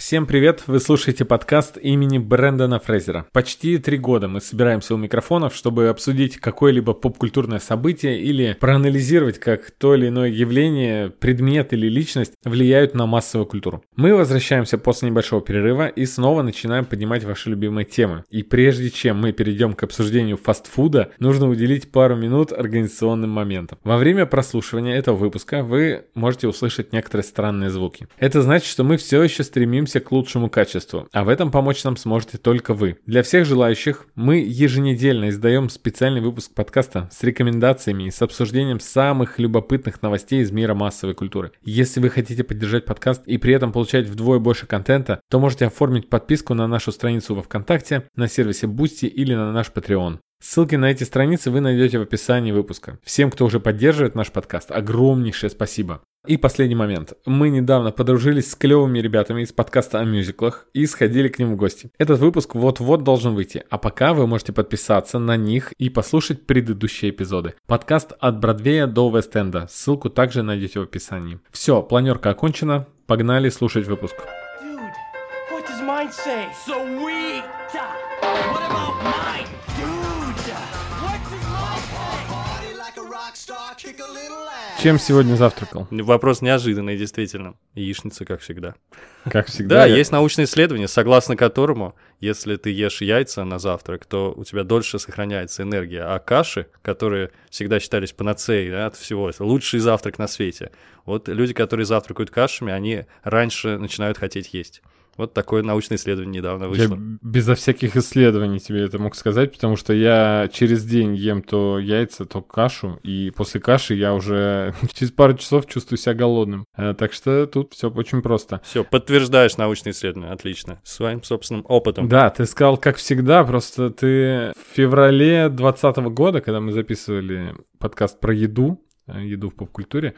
Всем привет! Вы слушаете подкаст имени Брэндона Фрейзера. Почти три года мы собираемся у микрофонов, чтобы обсудить какое-либо попкультурное событие или проанализировать, как то или иное явление, предмет или личность влияют на массовую культуру. Мы возвращаемся после небольшого перерыва и снова начинаем поднимать ваши любимые темы. И прежде чем мы перейдем к обсуждению фастфуда, нужно уделить пару минут организационным моментам. Во время прослушивания этого выпуска вы можете услышать некоторые странные звуки. Это значит, что мы все еще стремимся стремимся к лучшему качеству, а в этом помочь нам сможете только вы. Для всех желающих мы еженедельно издаем специальный выпуск подкаста с рекомендациями и с обсуждением самых любопытных новостей из мира массовой культуры. Если вы хотите поддержать подкаст и при этом получать вдвое больше контента, то можете оформить подписку на нашу страницу во ВКонтакте, на сервисе Boosty или на наш Patreon. Ссылки на эти страницы вы найдете в описании выпуска. Всем, кто уже поддерживает наш подкаст, огромнейшее спасибо. И последний момент. Мы недавно подружились с клевыми ребятами из подкаста о мюзиклах и сходили к ним в гости. Этот выпуск вот-вот должен выйти, а пока вы можете подписаться на них и послушать предыдущие эпизоды. Подкаст от Бродвея до Вест-Энда. Ссылку также найдете в описании. Все, планерка окончена. Погнали слушать выпуск. Dude, Чем сегодня завтракал? Вопрос неожиданный, действительно. Яичница, как всегда. Как всегда? Да, я... есть научное исследование, согласно которому, если ты ешь яйца на завтрак, то у тебя дольше сохраняется энергия. А каши, которые всегда считались панацеей да, от всего, это лучший завтрак на свете. Вот люди, которые завтракают кашами, они раньше начинают хотеть есть. Вот такое научное исследование недавно вышло. Я безо всяких исследований тебе это мог сказать, потому что я через день ем то яйца, то кашу, и после каши я уже через пару часов чувствую себя голодным. Э, так что тут все очень просто. Все, подтверждаешь научное исследование, отлично. Своим собственным опытом. Да, ты сказал, как всегда, просто ты в феврале 2020 года, когда мы записывали подкаст про еду, э, еду в поп-культуре,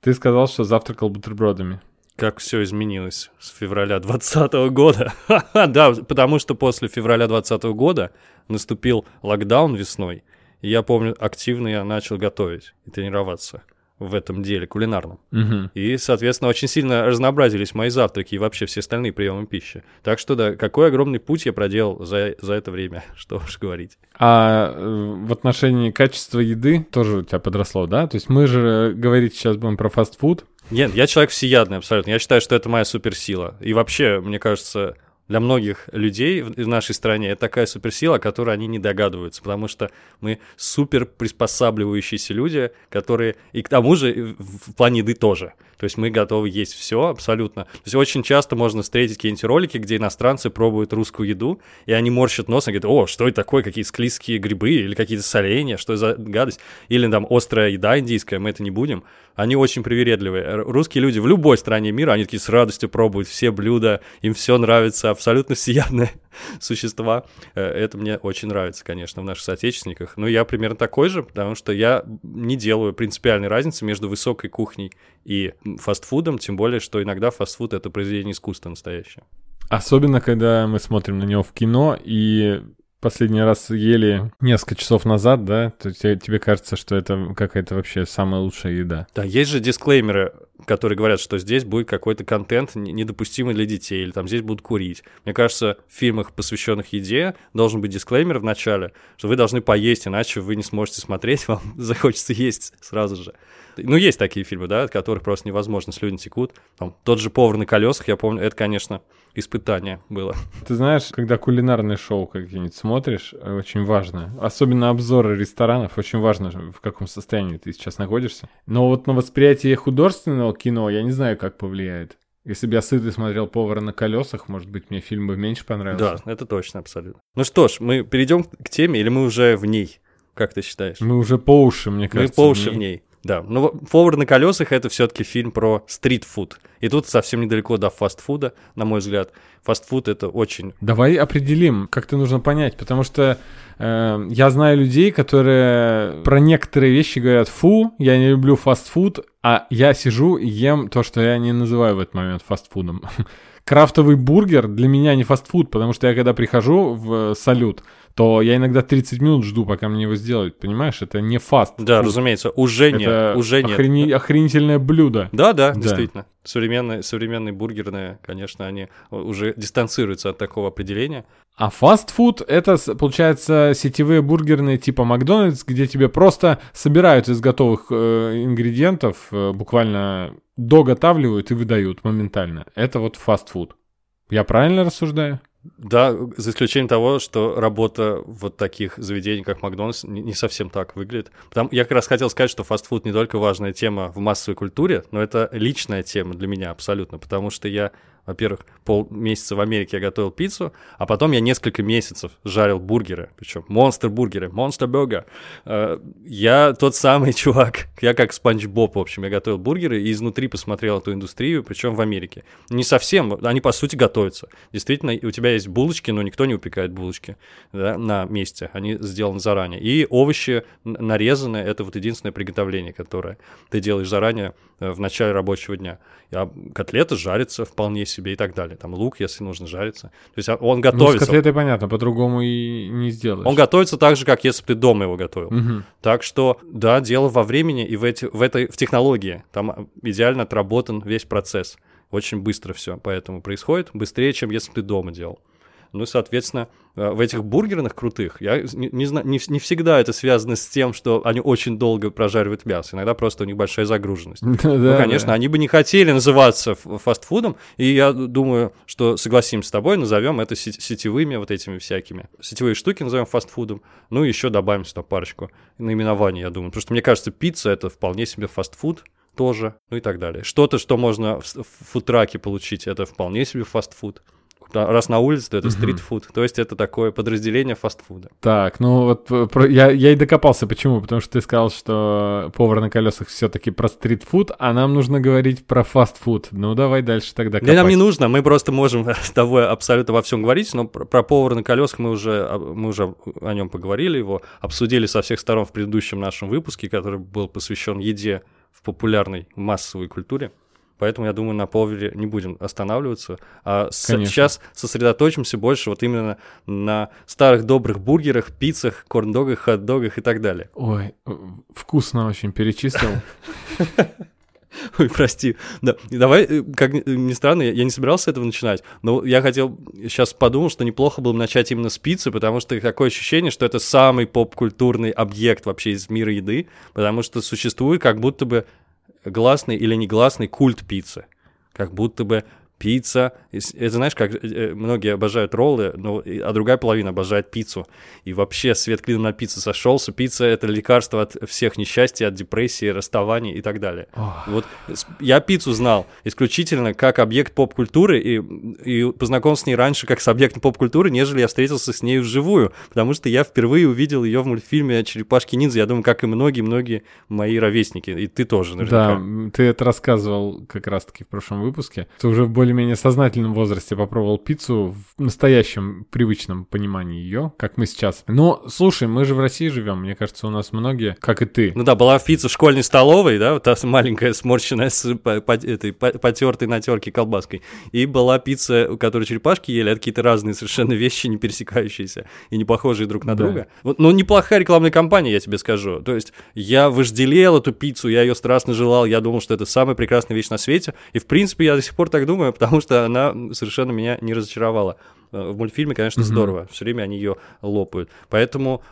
ты сказал, что завтракал бутербродами как все изменилось с февраля 2020 года. да, потому что после февраля 2020 года наступил локдаун весной, и я помню, активно я начал готовить и тренироваться в этом деле кулинарном. Угу. И, соответственно, очень сильно разнообразились мои завтраки и вообще все остальные приемы пищи. Так что да, какой огромный путь я проделал за, за это время, что уж говорить. А э, в отношении качества еды тоже у тебя подросло, да? То есть мы же говорить сейчас будем про фастфуд, нет, я человек всеядный абсолютно. Я считаю, что это моя суперсила. И вообще, мне кажется, для многих людей в нашей стране это такая суперсила, о которой они не догадываются, потому что мы супер приспосабливающиеся люди, которые и к тому же в плане еды тоже. То есть мы готовы есть все абсолютно. То есть очень часто можно встретить какие-нибудь ролики, где иностранцы пробуют русскую еду, и они морщат нос и говорят, о, что это такое, какие склизкие грибы или какие-то соленья, что за гадость. Или там острая еда индийская, мы это не будем. Они очень привередливые. Русские люди в любой стране мира, они такие с радостью пробуют все блюда, им все нравится, абсолютно всеядные существа. Э, это мне очень нравится, конечно, в наших соотечественниках. Но я примерно такой же, потому что я не делаю принципиальной разницы между высокой кухней и фастфудом, тем более, что иногда фастфуд — это произведение искусства настоящее. Особенно, когда мы смотрим на него в кино, и последний раз ели несколько часов назад, да, то тебе, тебе кажется, что это какая-то вообще самая лучшая еда. Да, есть же дисклеймеры, которые говорят, что здесь будет какой-то контент недопустимый для детей, или там здесь будут курить. Мне кажется, в фильмах, посвященных еде, должен быть дисклеймер в начале, что вы должны поесть, иначе вы не сможете смотреть, вам захочется есть сразу же. Ну, есть такие фильмы, да, от которых просто невозможно, слюни текут. Там, тот же «Повар на колесах», я помню, это, конечно, испытание было. Ты знаешь, когда кулинарные шоу какие-нибудь смотришь, очень важно, особенно обзоры ресторанов, очень важно, в каком состоянии ты сейчас находишься. Но вот на восприятие художественного кино я не знаю, как повлияет. Если бы я сытый смотрел «Повара на колесах», может быть, мне фильм бы меньше понравился. Да, это точно, абсолютно. Ну что ж, мы перейдем к теме или мы уже в ней? Как ты считаешь? Мы уже по уши, мне кажется. Мы по уши в ней. Да, но «Повар на колесах» — это все таки фильм про стритфуд. И тут совсем недалеко до фастфуда, на мой взгляд. Фастфуд — это очень... Давай определим, как это нужно понять, потому что э, я знаю людей, которые про некоторые вещи говорят «фу, я не люблю фастфуд», а я сижу и ем то, что я не называю в этот момент фастфудом. Крафтовый бургер для меня не фастфуд, потому что я когда прихожу в салют, то я иногда 30 минут жду, пока мне его сделают, понимаешь? Это не фаст. Да, разумеется, уже нет, Это уже нет. Охрени... охренительное блюдо. Да, да, да, действительно. современные, современные бургерные, конечно, они уже дистанцируются от такого определения. А фастфуд — это, получается, сетевые бургерные типа Макдональдс, где тебе просто собирают из готовых э, ингредиентов, э, буквально доготавливают и выдают моментально. Это вот фастфуд. Я правильно рассуждаю? Да, за исключением того, что работа вот таких заведений, как Макдональдс, не совсем так выглядит. Потому, я как раз хотел сказать, что фастфуд не только важная тема в массовой культуре, но это личная тема для меня абсолютно, потому что я во-первых, полмесяца в Америке я готовил пиццу, а потом я несколько месяцев жарил бургеры, причем монстр-бургеры, монстр-бёргер. Э, я тот самый чувак, я как Спанч Боб, в общем, я готовил бургеры и изнутри посмотрел эту индустрию, причем в Америке. Не совсем, они по сути готовятся. Действительно, у тебя есть булочки, но никто не упекает булочки да, на месте, они сделаны заранее. И овощи нарезаны, это вот единственное приготовление, которое ты делаешь заранее э, в начале рабочего дня. А котлеты жарятся вполне себе себе и так далее. Там лук, если нужно, жарится. То есть он готовится. Ну, с котлетой понятно, по-другому и не сделаешь. Он готовится так же, как если бы ты дома его готовил. Угу. Так что, да, дело во времени и в, эти, в этой в технологии. Там идеально отработан весь процесс. Очень быстро все, поэтому происходит быстрее, чем если бы ты дома делал. Ну и, соответственно, э, в этих бургерных крутых, я не, не, знаю, не, не всегда это связано с тем, что они очень долго прожаривают мясо. Иногда просто у них большая загруженность. Ну, конечно, они бы не хотели называться фастфудом, и я думаю, что согласимся с тобой, назовем это сетевыми вот этими всякими. Сетевые штуки назовем фастфудом, ну и еще добавим сюда парочку наименований, я думаю. Потому что мне кажется, пицца — это вполне себе фастфуд, тоже, ну и так далее. Что-то, что можно в фудтраке получить, это вполне себе фастфуд раз на улице, то это стритфуд. То есть это такое подразделение фастфуда. Так, ну вот э, про, я, я и докопался. Почему? Потому что ты сказал, что повар на колесах все-таки про стритфуд, а нам нужно говорить про фастфуд. Ну давай дальше тогда копать. Да нам не нужно, мы просто можем с тобой абсолютно во всем говорить, но про, про повара на колесах мы уже, а, мы уже о нем поговорили, его обсудили со всех сторон в предыдущем нашем выпуске, который был посвящен еде в популярной массовой культуре. Поэтому, я думаю, на Повере не будем останавливаться. А с- сейчас сосредоточимся больше вот именно на старых добрых бургерах, пиццах, корн-догах, хот-догах и так далее. Ой, вкусно очень перечислил. Ой, прости. Да, давай, э, как ни странно, я, не собирался этого начинать, но я хотел, сейчас подумал, что неплохо было бы начать именно с пиццы, потому что такое ощущение, что это самый поп-культурный объект вообще из мира еды, потому что существует как будто бы гласный или негласный культ пиццы. Как будто бы пицца. Это знаешь, как э, э, многие обожают роллы, но, а другая половина обожает пиццу. И вообще свет клином на пиццу сошелся. Пицца — это лекарство от всех несчастий, от депрессии, расставаний и так далее. Ох. Вот я пиццу знал исключительно как объект поп-культуры и, и познакомился с ней раньше как с объектом поп-культуры, нежели я встретился с ней вживую, потому что я впервые увидел ее в мультфильме «Черепашки-ниндзя». Я думаю, как и многие-многие мои ровесники. И ты тоже, наверняка. Да, ты это рассказывал как раз-таки в прошлом выпуске. Ты уже в более более-менее сознательном возрасте попробовал пиццу в настоящем привычном понимании ее, как мы сейчас. Но, слушай, мы же в России живем, мне кажется, у нас многие, как и ты. Ну да, была пицца в школьной столовой, да, вот та маленькая сморщенная с этой потертой на терке колбаской. И была пицца, у которой черепашки ели, это какие-то разные совершенно вещи, не пересекающиеся и не похожие друг на да. друга. Вот, но неплохая рекламная кампания, я тебе скажу. То есть я вожделел эту пиццу, я ее страстно желал, я думал, что это самая прекрасная вещь на свете. И, в принципе, я до сих пор так думаю, потому что она совершенно меня не разочаровала. Э, в мультфильме, конечно, mm-hmm. здорово. Все время они ее лопают. Поэтому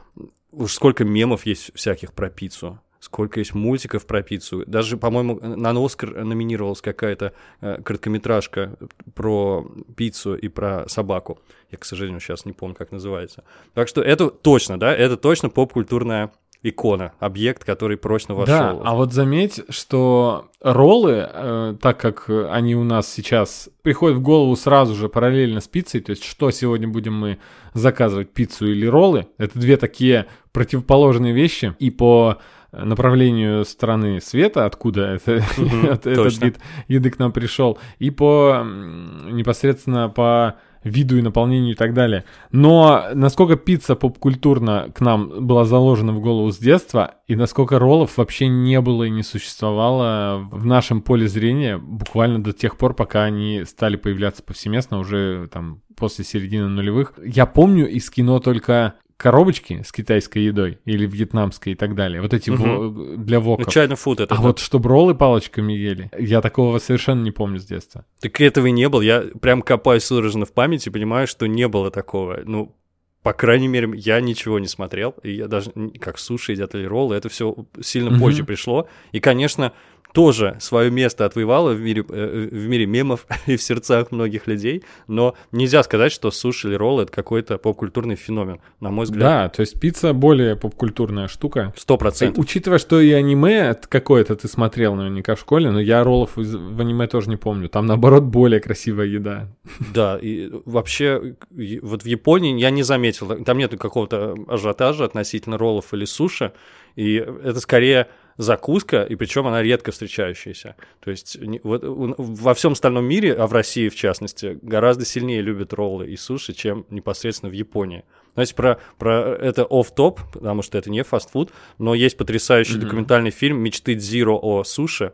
уж сколько мемов есть всяких про пиццу сколько есть мультиков про пиццу. Даже, по-моему, на Оскар номинировалась какая-то э, короткометражка про пиццу и про собаку. Я, к сожалению, сейчас не помню, как называется. Так что это точно, да, это точно поп-культурная икона, объект, который прочно вошел. Да, а вот заметь, что роллы, э, так как они у нас сейчас приходят в голову сразу же параллельно с пиццей, то есть что сегодня будем мы заказывать, пиццу или роллы, это две такие противоположные вещи, и по направлению стороны света, откуда это, угу, этот вид еды к нам пришел, и по непосредственно по виду и наполнению и так далее. Но насколько пицца поп-культурно к нам была заложена в голову с детства, и насколько роллов вообще не было и не существовало в нашем поле зрения буквально до тех пор, пока они стали появляться повсеместно уже там после середины нулевых. Я помню из кино только коробочки с китайской едой или вьетнамской и так далее. Вот эти во- для воков. Ну, чайный фуд это. а да. вот чтобы роллы палочками ели, я такого совершенно не помню с детства. Так этого и не было. Я прям копаюсь судорожно в памяти, понимаю, что не было такого. Ну, по крайней мере, я ничего не смотрел. И я даже, как суши едят или роллы, это все сильно Мгм. позже пришло. И, конечно, тоже свое место отвоевало в мире, э, в мире мемов и в сердцах многих людей, но нельзя сказать, что суши или роллы — это какой-то поп-культурный феномен, на мой взгляд. Да, то есть пицца более попкультурная штука. Сто процентов. Учитывая, что и аниме какое-то ты смотрел наверняка в школе, но я роллов в аниме тоже не помню. Там, наоборот, более красивая еда. Да, и вообще, вот в Японии я не заметил, там нет какого-то ажиотажа относительно роллов или суши, и это скорее закуска, и причем она редко встречающаяся. То есть вот во всем остальном мире, а в России в частности, гораздо сильнее любят роллы и суши, чем непосредственно в Японии. Знаете, про, про это оф-топ, потому что это не фастфуд, но есть потрясающий Мгм. документальный фильм «Мечты Дзиро о суши»,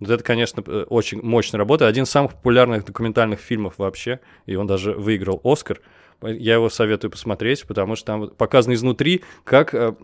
вот это, конечно, э, очень мощная работа. Один из самых популярных документальных фильмов вообще, и он даже выиграл Оскар. Я его советую посмотреть, потому что там показано изнутри, как э,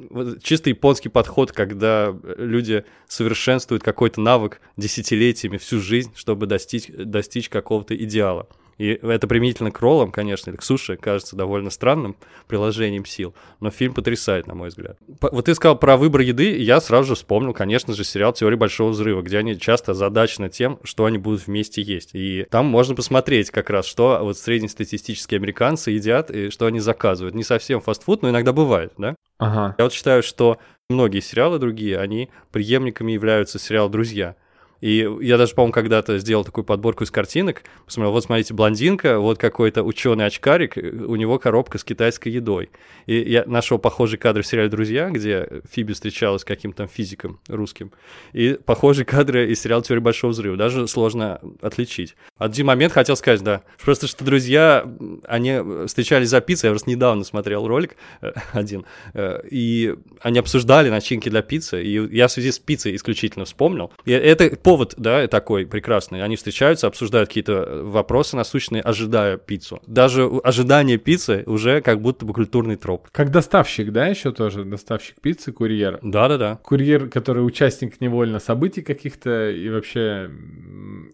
чисто японский подход, когда люди совершенствуют какой-то навык десятилетиями, всю жизнь, чтобы достичь, достичь какого-то идеала. И это применительно к роллам, конечно, или к суше, кажется довольно странным приложением сил, но фильм потрясает, на мой взгляд. Вот ты сказал про выбор еды, и я сразу же вспомнил, конечно же, сериал «Теория большого взрыва», где они часто озадачены тем, что они будут вместе есть. И там можно посмотреть как раз, что вот среднестатистические американцы едят и что они заказывают. Не совсем фастфуд, но иногда бывает, да? Ага. Я вот считаю, что многие сериалы другие, они преемниками являются сериал «Друзья». И я даже, по-моему, когда-то сделал такую подборку из картинок. Посмотрел, вот смотрите, блондинка, вот какой-то ученый-очкарик, у него коробка с китайской едой. И я нашел похожий кадр в сериале «Друзья», где Фиби встречалась с каким-то физиком русским. И похожие кадры из сериала «Теория большого взрыва». Даже сложно отличить. Один момент хотел сказать, да. Просто что друзья, они встречались за пиццей. Я просто недавно смотрел ролик э, один. э, И они обсуждали начинки для пиццы. И я в связи с пиццей исключительно вспомнил. И это повод, да, такой прекрасный. Они встречаются, обсуждают какие-то вопросы насущные, ожидая пиццу. Даже ожидание пиццы уже как будто бы культурный троп. Как доставщик, да, еще тоже? Доставщик пиццы, курьер. Да-да-да. Курьер, который участник невольно событий каких-то и вообще...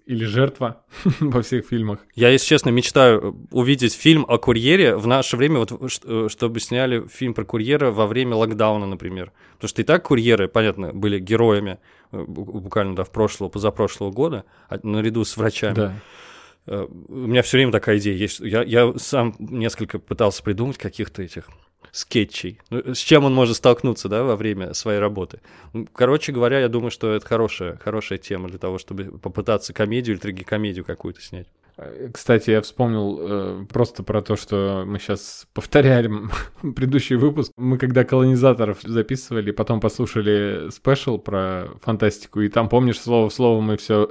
Или жертва во всех фильмах. Я, если честно, мечтаю увидеть фильм о курьере в наше время, вот, э, чтобы сняли фильм про курьера во время локдауна, например. Потому что и так курьеры, понятно, были героями э, буквально да, в прошлого, позапрошлого года, а- наряду с врачами. Да. Э, У меня все время такая идея есть. Я, я сам несколько пытался придумать каких-то этих скетчей. Ну, С чем он может столкнуться, да, во время своей работы. Короче говоря, я думаю, что это хорошая, хорошая тема для того, чтобы попытаться комедию или трагикомедию какую-то снять. Э, Кстати, я вспомнил э, просто про то, что мы сейчас повторяли предыдущий выпуск. Мы когда колонизаторов записывали, потом послушали спешл про фантастику, и там, помнишь, слово в слово мы все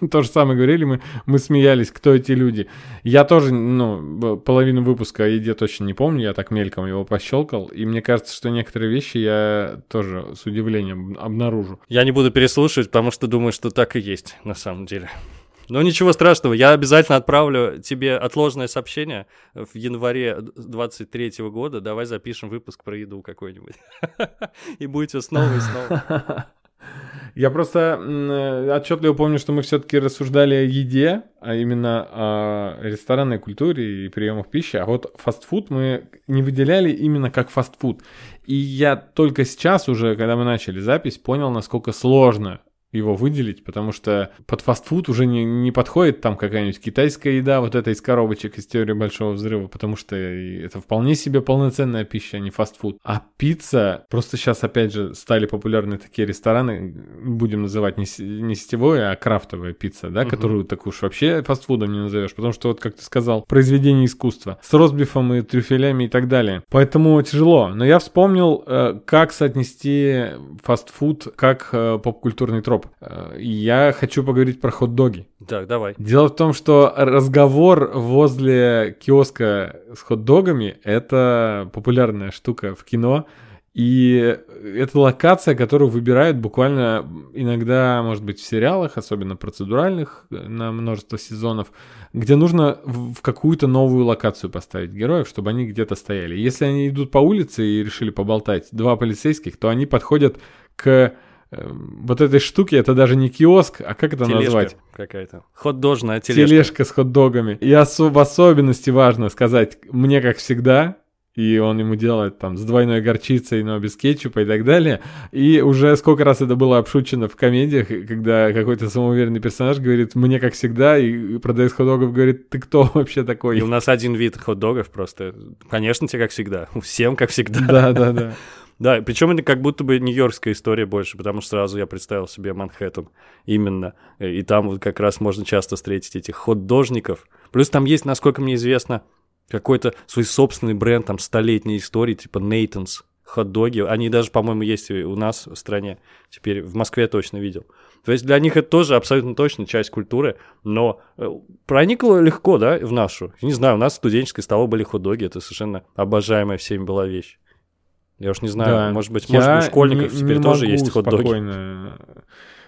то же самое говорили, мы, мы смеялись, кто эти люди. Я тоже, ну, половину выпуска о еде точно не помню, я так мельком его пощелкал, и мне кажется, что некоторые вещи я тоже с удивлением обнаружу. Я не буду переслушивать, потому что думаю, что так и есть на самом деле. Но ничего страшного, я обязательно отправлю тебе отложенное сообщение в январе 23 года. Давай запишем выпуск про еду какой-нибудь. И будете снова и снова. Я просто отчетливо помню, что мы все-таки рассуждали о еде, а именно о ресторанной культуре и приемах пищи, а вот фастфуд мы не выделяли именно как фастфуд. И я только сейчас уже, когда мы начали запись, понял, насколько сложно его выделить, потому что под фастфуд уже не, не подходит там какая-нибудь китайская еда, вот это из коробочек из теории большого взрыва, потому что это вполне себе полноценная пища, а не фастфуд. А пицца, просто сейчас опять же стали популярны такие рестораны, будем называть не, не сетевое, а крафтовая пицца, да, Мгм. которую так уж вообще фастфудом не назовешь, потому что вот как ты сказал, произведение искусства с ростбифом и трюфелями и так далее. Поэтому тяжело. Но я вспомнил, э, как соотнести фастфуд как э, поп-культурный троп. Э, и я хочу поговорить про хот-доги. Так, давай. Дело в том, что разговор возле киоска с хот-догами — это популярная штука в кино. И это локация, которую выбирают буквально иногда, может быть, в сериалах, особенно процедуральных, на множество сезонов, где нужно в какую-то новую локацию поставить героев, чтобы они где-то стояли. Если они идут по улице и решили поболтать, два полицейских, то они подходят к вот этой штуки, это даже не киоск, а как это тележка назвать? какая-то. Хот-дожная тележка. Тележка с хот-догами. И осо- в особенности важно сказать, мне как всегда, и он ему делает там с двойной горчицей, но без кетчупа и так далее. И уже сколько раз это было обшучено в комедиях, когда какой-то самоуверенный персонаж говорит «мне как всегда», и продавец хот-догов говорит «ты кто вообще такой?» И у нас один вид хот-догов просто. Конечно, тебе как всегда. Всем как всегда. Да-да-да. Да, причем это как будто бы нью-йоркская история больше, потому что сразу я представил себе Манхэттен именно. И там вот как раз можно часто встретить этих хот-дожников. Плюс там есть, насколько мне известно, какой-то свой собственный бренд, там, столетней истории, типа Нейтанс, хот-доги. Они даже, по-моему, есть у нас в стране. Теперь в Москве точно видел. То есть для них это тоже абсолютно точно часть культуры, но э, проникло легко, да, в нашу. Не знаю, у нас в студенческой столовой были хот-доги, это совершенно обожаемая всеми была вещь. Я уж не знаю, да. может быть, может, у школьников не, теперь не тоже есть хот-доги. Спокойно,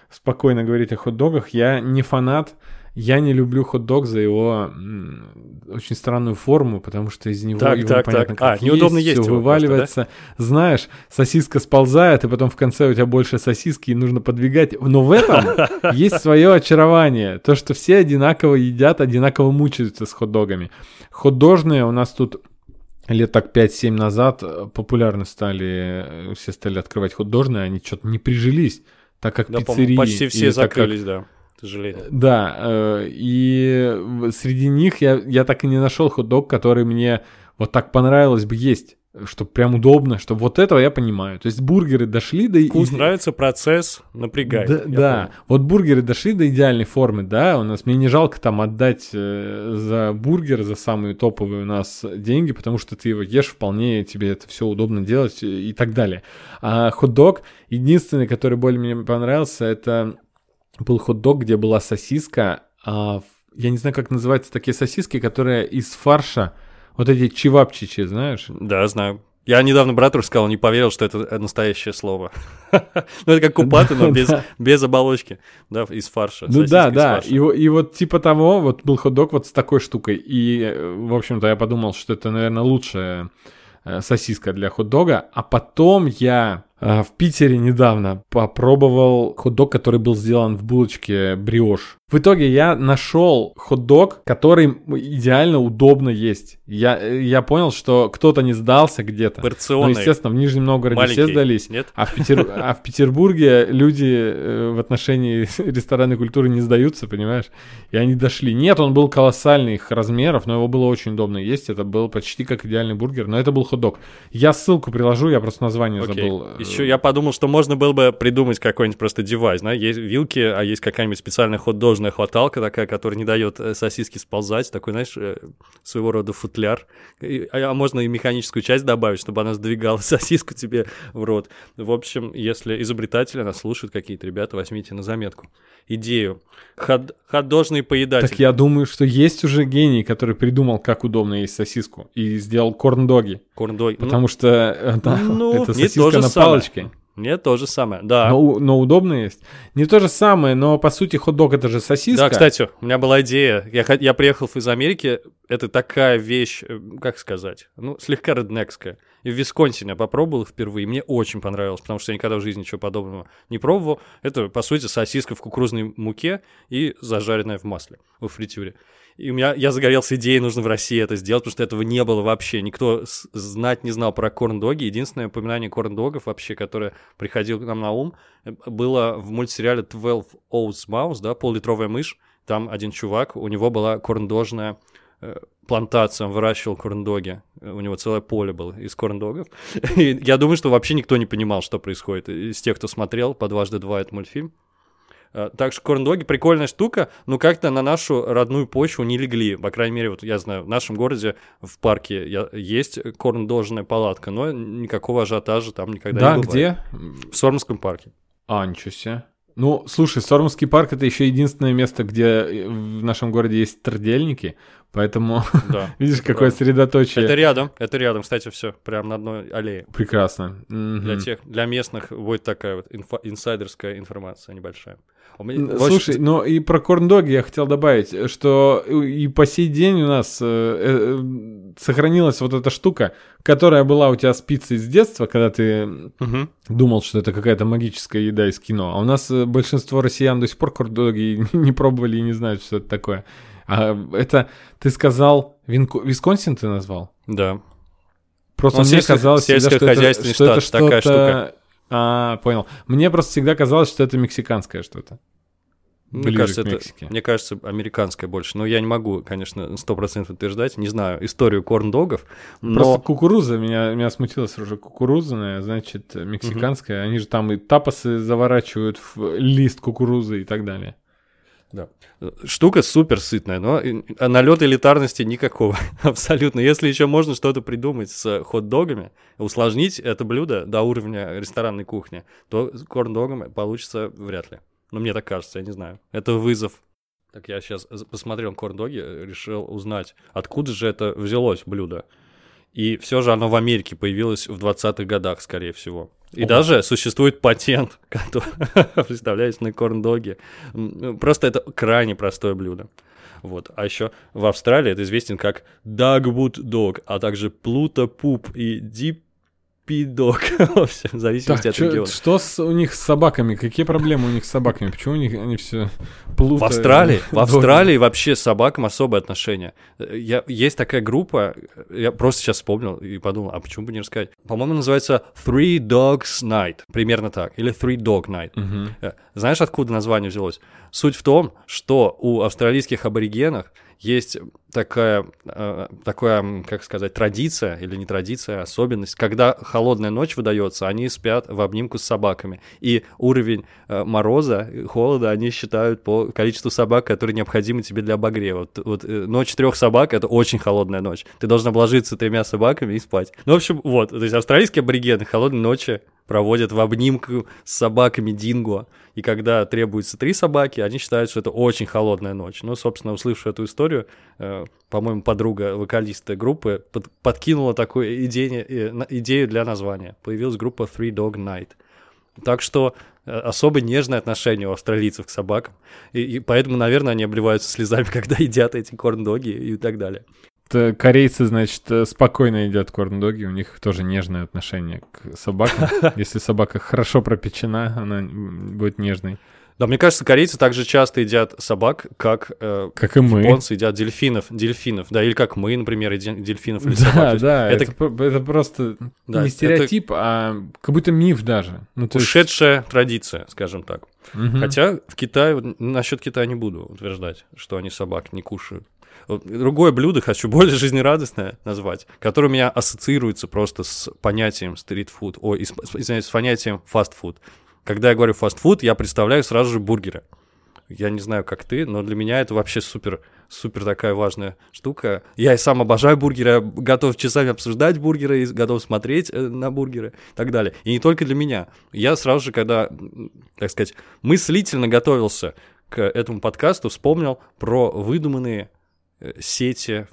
спокойно говорить о хот-догах. Я не фанат, я не люблю хот-дог за его очень странную форму, потому что из него так, его так, понятно, так. как а, есть, неудобно есть все вываливается. Просто, да? Знаешь, сосиска сползает, и потом в конце у тебя больше сосиски, и нужно подвигать. Но в этом есть свое очарование. То, что все одинаково едят, одинаково мучаются с хот-догами. Хот-дожные у нас тут лет так 5-7 назад э, популярны стали, э, все стали открывать хот-дожные, они что-то не прижились, так как да, пиццерии... Почти все закрылись, как... да, сожалению. Да, э, и среди них я, я так и не нашел хот-дог, который мне вот так понравилось бы есть чтобы прям удобно, чтобы вот этого я понимаю. То есть бургеры дошли до... Вкус и... нравится, процесс напрягает. Да, да. вот бургеры дошли до идеальной формы, да, у нас, мне не жалко там отдать э, за бургер, за самые топовые у нас деньги, потому что ты его ешь вполне, тебе это все удобно делать и так далее. А хот-дог, единственный, который более мне понравился, это был хот-дог, где была сосиска, а, я не знаю, как называются такие сосиски, которые из фарша вот эти чевапчичи, знаешь? Да, знаю. Я недавно брату сказал, не поверил, что это настоящее слово. ну, это как купаты, но без, без оболочки, да, из фарша. Ну да, да, и, и вот типа того, вот был хот-дог вот с такой штукой, и, в общем-то, я подумал, что это, наверное, лучшая э, сосиска для хот-дога, а потом я в Питере недавно попробовал хот-дог, который был сделан в булочке бриош. В итоге я нашел хот-дог, который идеально удобно есть. Я, я понял, что кто-то не сдался где-то. Порционный. Ну, естественно, в Нижнем Новгороде Маленький. все сдались. Нет? А в, Петер... а в Петербурге люди э, в отношении ресторанной культуры не сдаются, понимаешь? И они дошли. Нет, он был колоссальных размеров, но его было очень удобно есть. Это был почти как идеальный бургер, но это был хот-дог. Я ссылку приложу, я просто название Окей. забыл. Еще я подумал, что можно было бы придумать какой-нибудь просто девайс, да, есть вилки, а есть какая-нибудь специальная хот-дожная хваталка такая, которая не дает э, сосиски сползать, такой, знаешь, э, своего рода футляр. А, а можно и механическую часть добавить, чтобы она сдвигала сосиску тебе в рот. В общем, если изобретатели нас слушают какие-то ребята, возьмите на заметку идею. Ход, ходожный поедатель. Так я думаю, что есть уже гений, который придумал, как удобно есть сосиску, и сделал корн-доги. Корн-доги. Потому ну, что э, да, ну, это сосиска на самое. Палочке. Мне то же самое, да. Но, но удобно есть. Не то же самое, но по сути хот-дог это же сосиска. Да, кстати, у меня была идея. Я, я приехал из Америки, это такая вещь, э, как сказать, ну, слегка реднекская. И в Висконсине попробовал впервые, мне очень понравилось, потому что я никогда в жизни ничего подобного не пробовал. Это, по сути, сосиска в кукурузной муке и зажаренная в масле, в фритюре. И у меня, я загорелся идеей, нужно в России это сделать, потому что этого не было вообще. Никто знать не знал про корн-доги. Единственное упоминание корн-догов вообще, которое приходило к нам на ум, э, было в мультсериале 12 Ounce Mouse, да, пол-литровая мышь. Там один чувак, у него была корн-дожная э, плантация, он выращивал корндоги. У него целое поле было из корндогов. Я думаю, что вообще никто не понимал, что происходит. Из тех, кто смотрел по дважды два этот мультфильм. Э, так что корндоги прикольная штука, но как-то на нашу родную почву не легли. По крайней мере, вот я знаю, в нашем городе в парке есть корндожная палатка, но никакого ажиотажа там никогда да, не бывает. где? В Сормовском парке. А, ничего себе. Ну, слушай, Сормовский парк это еще единственное место, где э, в нашем городе есть трдельники, поэтому Да. видишь, какое правда. средоточие. Это рядом, это рядом, кстати, все, прям на одной аллее. Прекрасно. Для тех, для местных будет такая вот инфа- инсайдерская информация небольшая. Меня- Слушай, но и про корндоги я хотел добавить, что и по сей день у нас э, э, сохранилась вот эта штука, которая была у тебя с пиццей с детства, когда ты мгм. думал, что это какая-то магическая еда из кино. А у нас э, большинство россиян до сих пор корндоги не пробовали и не знают, что это такое. А это ты сказал, Винко- Висконсин ты назвал? да. Просто Ну, мне сельско- казалось всегда, что это, сельскохозяйственный что это такая что-то... А, понял. Мне просто всегда казалось, что это мексиканское что-то. Мне кажется, это, мне кажется, американская больше. Но я не могу, конечно, сто процентов утверждать. Не знаю историю корн-догов, но... Просто кукуруза, меня, меня смутило сразу. Кукурузная, значит, мексиканская. Они же там и тапосы заворачивают в лист кукурузы и так далее. Да. Штука супер сытная, но налет элитарности никакого. Абсолютно. Если еще можно что-то придумать с хот-догами, усложнить это блюдо до уровня ресторанной кухни, то с корн-догом получится вряд ли. Ну, мне так кажется, я не знаю. Это вызов. Так я сейчас посмотрел корн-доги, решил узнать, откуда же это взялось блюдо. И все же оно в Америке появилось в 20-х годах, скорее всего. И Ого. даже существует патент, который, представляете, на корн-доги. М, Просто это крайне простое блюдо. Вот. А еще в Австралии это известен как Dagwood Dog, а также Плута Пуп и Диппи Дог. В общем, в зависимости Так, от чё- региона. что с, у них с собаками? Какие проблемы у них с собаками? Почему у них они все плутают? В Австралии, в. Австралии вообще с собакам особое отношение. Я, есть такая группа, я просто сейчас вспомнил и подумал, а почему бы не рассказать? По-моему, называется Three Dogs Night, примерно так, или Three Dog Night. Э, Знаешь, откуда название взялось? Суть в том, что у австралийских аборигенов есть такая, э, такая, как сказать, традиция, или не традиция, а особенность, когда холодная ночь выдается, они спят в обнимку с собаками. И уровень э, мороза, э, холода они считают по количеству собак, которые необходимы тебе для обогрева. Вот, вот, ночь трех собак — это очень холодная ночь. Ты должен обложиться тремя собаками и спать. Ну, в общем, вот. То есть австралийские аборигены холодные ночи проводят в обнимку с собаками динго. И когда требуется три собаки, они считают, что это очень холодная ночь. Ну, собственно, услышав эту историю, э, по-моему, подруга вокалиста группы под- подкинула такую идею, э, идею для названия. Появилась группа Three Dog Night. Так что э, особо нежное отношение у австралийцев к собакам. И, и поэтому, наверное, они обливаются слезами, когда едят эти корн-доги и так далее. Это Корейцы, значит, э, спокойно едят корн-доги, у них тоже нежное отношение к собакам. Если собака хорошо пропечена, она будет нежной. Да, мне кажется, корейцы также часто едят собак, как э, Как и мы. японцы едят дельфинов, дельфинов, да, или как мы, например, едим дельфинов или Да, собак. Да, это- это, это просто Да, не это- стереотип, а как будто миф даже. Ну, то есть- Ушедшая традиция, скажем так. Мгм. Хотя в Китае, вот насчет Китая не буду утверждать, что они собак не кушают. Другое блюдо хочу более жизнерадостное назвать, которое у меня ассоциируется просто с понятием стритфуд, ой, извиняюсь, с понятием фастфуд. Когда я говорю фастфуд, я представляю сразу же бургеры. Я не знаю, как ты, но для меня это вообще супер, супер такая важная штука. Я и сам обожаю бургеры, готов часами обсуждать бургеры, готов смотреть э, на бургеры и так далее. И не только для меня. Я сразу же, когда, так сказать, мыслительно готовился к этому подкасту, вспомнил про выдуманные сети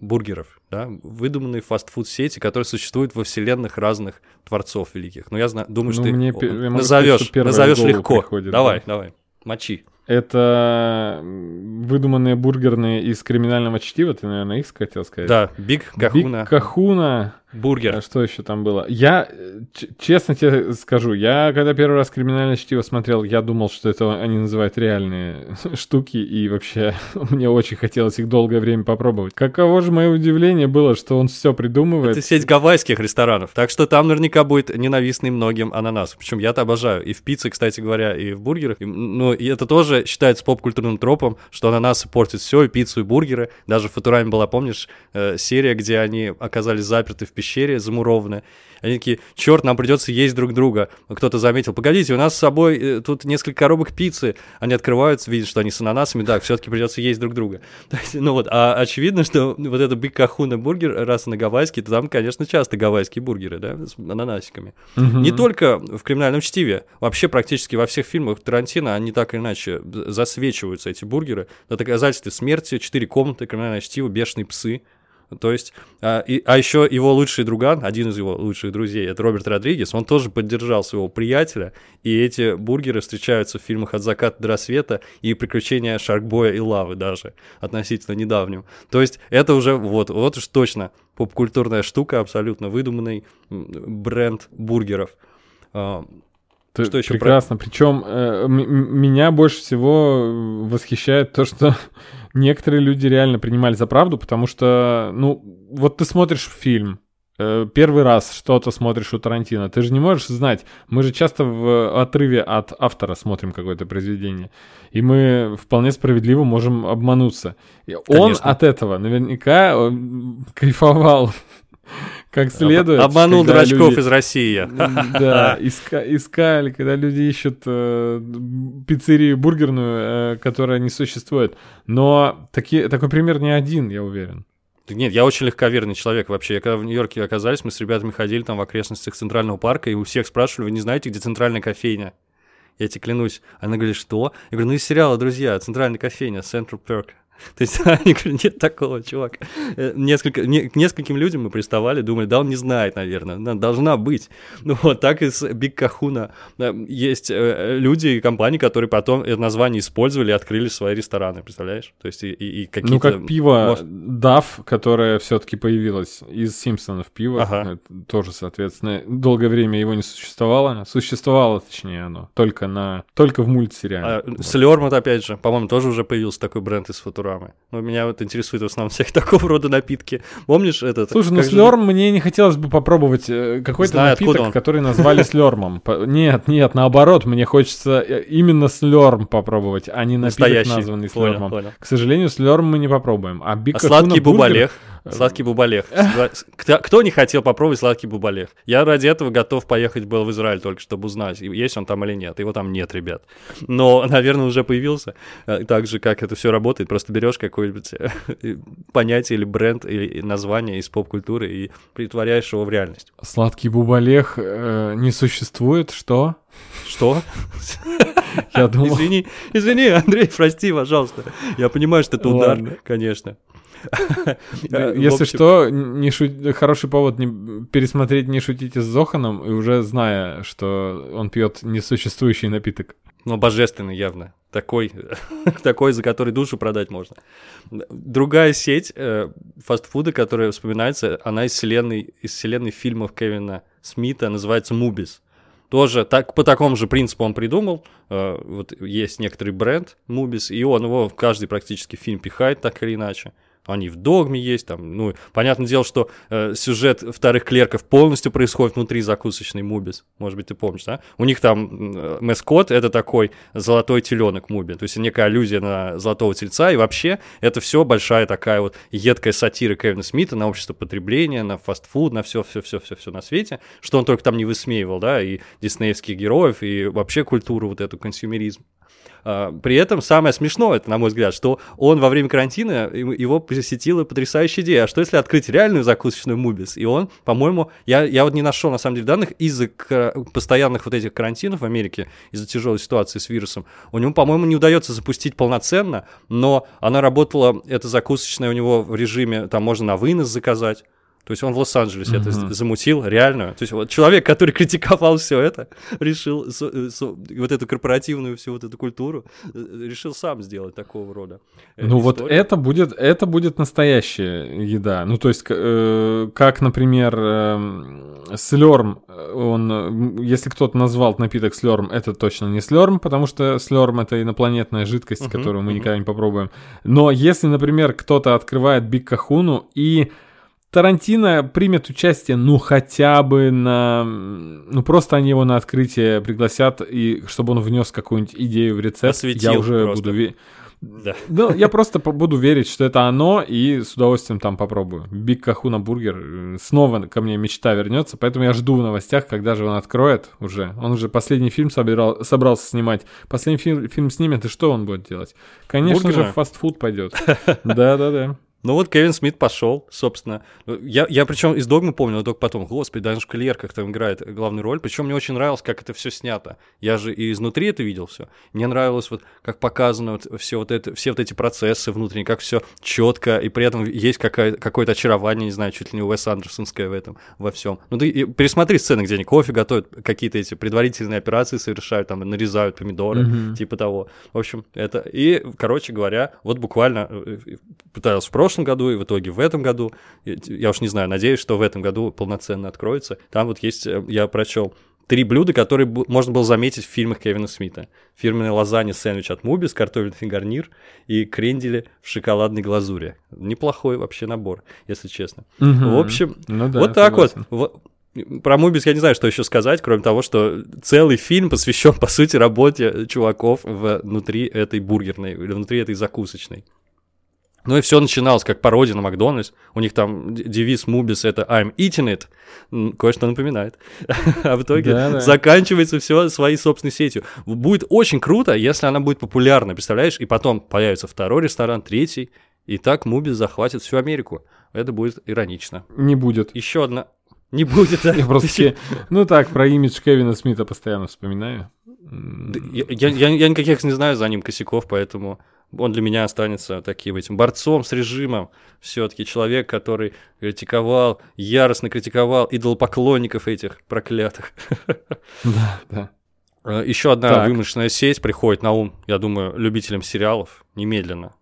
бургеров, да, выдуманные фастфуд-сети, которые существуют во вселенных разных творцов великих. Но я знаю, думаю, Ну, что мне ты сказать, назовешь, назовешь легко. приходит, давай, да. давай, мочи. Это выдуманные бургерные из криминального чтива, ты, наверное, их хотел сказать? Да, Big Kahuna, Big Kahuna. бургер. А что еще там было? Я, э, честно тебе скажу, я когда первый раз криминальное чтиво смотрел, я думал, что это они называют реальные штуки, и вообще мне очень хотелось их долгое время попробовать. Каково же мое удивление было, что он все придумывает. Это сеть гавайских ресторанов, так что там наверняка будет ненавистный многим ананас. Причем я-то обожаю. И в пицце, кстати говоря, и в бургерах. И, ну, и это тоже тоже считается поп-культурным тропом, что ананасы портят все, и пиццу, и бургеры. Даже в Футураме была, помнишь, э, серия, где они оказались заперты в пещере, замурованные. Они такие, черт, нам придется есть друг друга. Кто-то заметил, погодите, у нас с собой э, тут несколько коробок пиццы. Они открываются, видят, что они с ананасами, да, все-таки придется есть друг друга. ну вот, а очевидно, что вот это Биг Кахуна бургер, раз на гавайский, то там, конечно, часто гавайские бургеры, да, с ананасиками. Угу. Не только в криминальном чтиве, вообще практически во всех фильмах Тарантино они так или иначе засвечиваются, эти бургеры. Это доказательство смерти, четыре комнаты, криминальное чтиво, бешеные псы. То есть, а, и, а еще его лучший друган, один из его лучших друзей, это Роберт Родригес, он тоже поддержал своего приятеля, и эти бургеры встречаются в фильмах «От заката до рассвета» и «Приключения Шаркбоя и Лавы» даже, относительно недавним. То есть, это уже, вот, вот уж точно попкультурная штука, абсолютно выдуманный бренд бургеров. Ты что еще прекрасно. Про... Причем э, меня больше всего восхищает то, что некоторые люди реально принимали за правду, потому что, ну, вот ты смотришь фильм, э, первый раз что-то смотришь у Тарантино, ты же не можешь знать. Мы же часто в отрыве от автора смотрим какое-то произведение, и мы вполне справедливо можем обмануться. И он от этого наверняка э, кайфовал как следует. Обманул дурачков люди, из России. Да, иска, искали, когда люди ищут э, пиццерию бургерную, э, которая не существует. Но таки, такой пример не один, я уверен. Нет, я очень легковерный человек вообще. Я когда в Нью-Йорке оказались, мы с ребятами ходили там в окрестностях Центрального парка, и у всех спрашивали, вы не знаете, где центральная кофейня? Я тебе клянусь. Она говорит, что? Я говорю, ну из сериала, друзья, центральная кофейня, Central Park. То есть они говорят, нет такого, чувак. Э, несколько, не, к нескольким людям мы приставали, думали, да он не знает, наверное, она должна быть. Ну вот так и с Биг Кахуна. Э, есть э, люди и компании, которые потом это название использовали и открыли свои рестораны, представляешь? То есть и, и, и какие-то... Ну как пиво может... DAF, которое все-таки появилось из Симпсонов пиво, ага. тоже, соответственно, долгое время его не существовало. Существовало, точнее, оно, только, на, только в мультсериале. А, вот. Слермот, опять же, по-моему, тоже уже появился такой бренд из Футура Футурамы. Но меня вот интересует в основном всех такого рода напитки. Помнишь этот? Слушай, ну слерм же... мне не хотелось бы попробовать э, какой-то Знаю, напиток, который назвали слермом. Нет, нет, наоборот, мне хочется э, именно слерм попробовать, а не напиток, названный слермом. К сожалению, слерм мы не попробуем. А, а сладкий бубалех? Сладкий бубалех. Кто не хотел попробовать сладкий бубалех? Я ради этого готов поехать был в Израиль только, чтобы узнать, есть он там или нет. Его там нет, ребят. Но, наверное, уже появился. Э, так же, как это все работает. Просто берешь какое-нибудь э, понятие или бренд, или название из поп-культуры и притворяешь его в реальность. Сладкий бубалех э, не существует, что? Что? Я думал... Извини, извини, Андрей, прости, пожалуйста. Я понимаю, что это удар, конечно. Если что, не шу... хороший повод не... пересмотреть «Не шутите с Зоханом» и уже зная, что он пьет несуществующий напиток. Ну, божественный явно. Такой, такой, за который душу продать можно. Другая сеть э, фастфуда, которая вспоминается, она из вселенной, из вселенной фильмов Кевина Смита, называется «Мубис». Тоже так, по такому же принципу он придумал. Э, вот есть некоторый бренд Мубис, и он его в каждый практически фильм пихает так или иначе они в догме есть, там, ну, понятное дело, что э, сюжет вторых клерков полностью происходит внутри закусочной Мубис, может быть, ты помнишь, да? У них там э, маскот — это такой золотой теленок Муби, то есть некая аллюзия на золотого тельца, и вообще это все большая такая вот едкая сатира Кевина Смита на общество потребления, на фастфуд, на все, все, все, все, все на свете, что он только там не высмеивал, да, и диснеевских героев, и вообще культуру вот эту консюмеризм. А, при этом самое смешное, это, на мой взгляд, что он во время карантина, его посетила потрясающая идея. А что если открыть реальную закусочную Мубис? И он, по-моему, я, я вот не нашел, на самом деле, данных из-за постоянных вот этих карантинов в Америке, из-за тяжелой ситуации с вирусом. У него, по-моему, не удается запустить полноценно, но она работала, эта закусочная у него в режиме, там можно на вынос заказать. То есть он в Лос-Анджелесе mm-hmm. это замутил реально. То есть вот человек, который критиковал все это, решил с, э, с, вот эту корпоративную всю вот эту культуру, э, решил сам сделать такого рода. Э, ну историю. вот это будет, это будет настоящая еда. Ну то есть э, как, например, э, слерм, он, если кто-то назвал напиток слерм, это точно не слерм, потому что слерм это инопланетная жидкость, uh-huh, которую мы uh-huh. никогда не попробуем. Но если, например, кто-то открывает Big Kahun у и Тарантино примет участие, ну, хотя бы на... Ну, просто они его на открытие пригласят, и чтобы он внес какую-нибудь идею в рецепт, Осветил я уже просто. буду... Да. Ну, я просто буду верить, что это оно, и с удовольствием там попробую. Big Kahuna Burger э, снова ко мне мечта вернется, поэтому я жду в новостях, когда же он откроет уже. Он уже последний фильм собирал, собрался снимать. Последний фильм, фильм снимет, и что он будет делать? Конечно же, Бургеры? в фастфуд пойдет. Да-да-да. Ну вот Кевин Смит пошел, собственно. Я, я причем из догмы помню, но только потом, господи, даже в Кольерках там играет главную роль. Причем мне очень нравилось, как это все снято. Я же и изнутри это видел все. Мне нравилось вот, как показано вот все вот это, все вот эти процессы внутренние, как все четко, и при этом есть какое-то очарование, не знаю, чуть ли не Уэс Андерсонское в этом, во всем. Ну ты пересмотри сцены, где они кофе готовят, какие-то эти предварительные операции совершают, там нарезают помидоры, Мгм. типа того. В общем, это... И, короче говоря, вот буквально э, пытался в прошлом году, и в итоге в этом году, я уж не знаю, надеюсь, что в этом году полноценно откроется. Там вот есть, э, я прочел, три блюда, которые можно было заметить в фильмах Кевина Смита. Фирменная лазанья сэндвич от Мубис, картофельный гарнир и крендели в шоколадной глазури. Неплохой вообще набор, если честно. Мгм. В общем, Ну да, вот так согласен. вот. Во- Про Мубис я не знаю, что еще сказать, кроме того, что целый фильм посвящен, по сути, работе чуваков внутри этой бургерной или внутри этой закусочной. Ну и все начиналось как пародия на Макдональдс. У них там девиз Мубис это I'm eating it. Кое-что напоминает. А в итоге заканчивается все своей собственной сетью. Будет очень круто, если она будет популярна, представляешь? И потом появится второй ресторан, третий. И так Мубис захватит всю Америку. Это будет иронично. Не будет. Еще одна. Не будет, да? Я просто, ну так, про имидж Кевина Смита постоянно вспоминаю. Я никаких не знаю за ним косяков, поэтому он для меня останется таким этим борцом с режимом. Все-таки человек, который критиковал, яростно критиковал идолопоклонников этих проклятых. Да, да. Еще одна Так. вымышленная сеть приходит на ум, я думаю, любителям сериалов немедленно.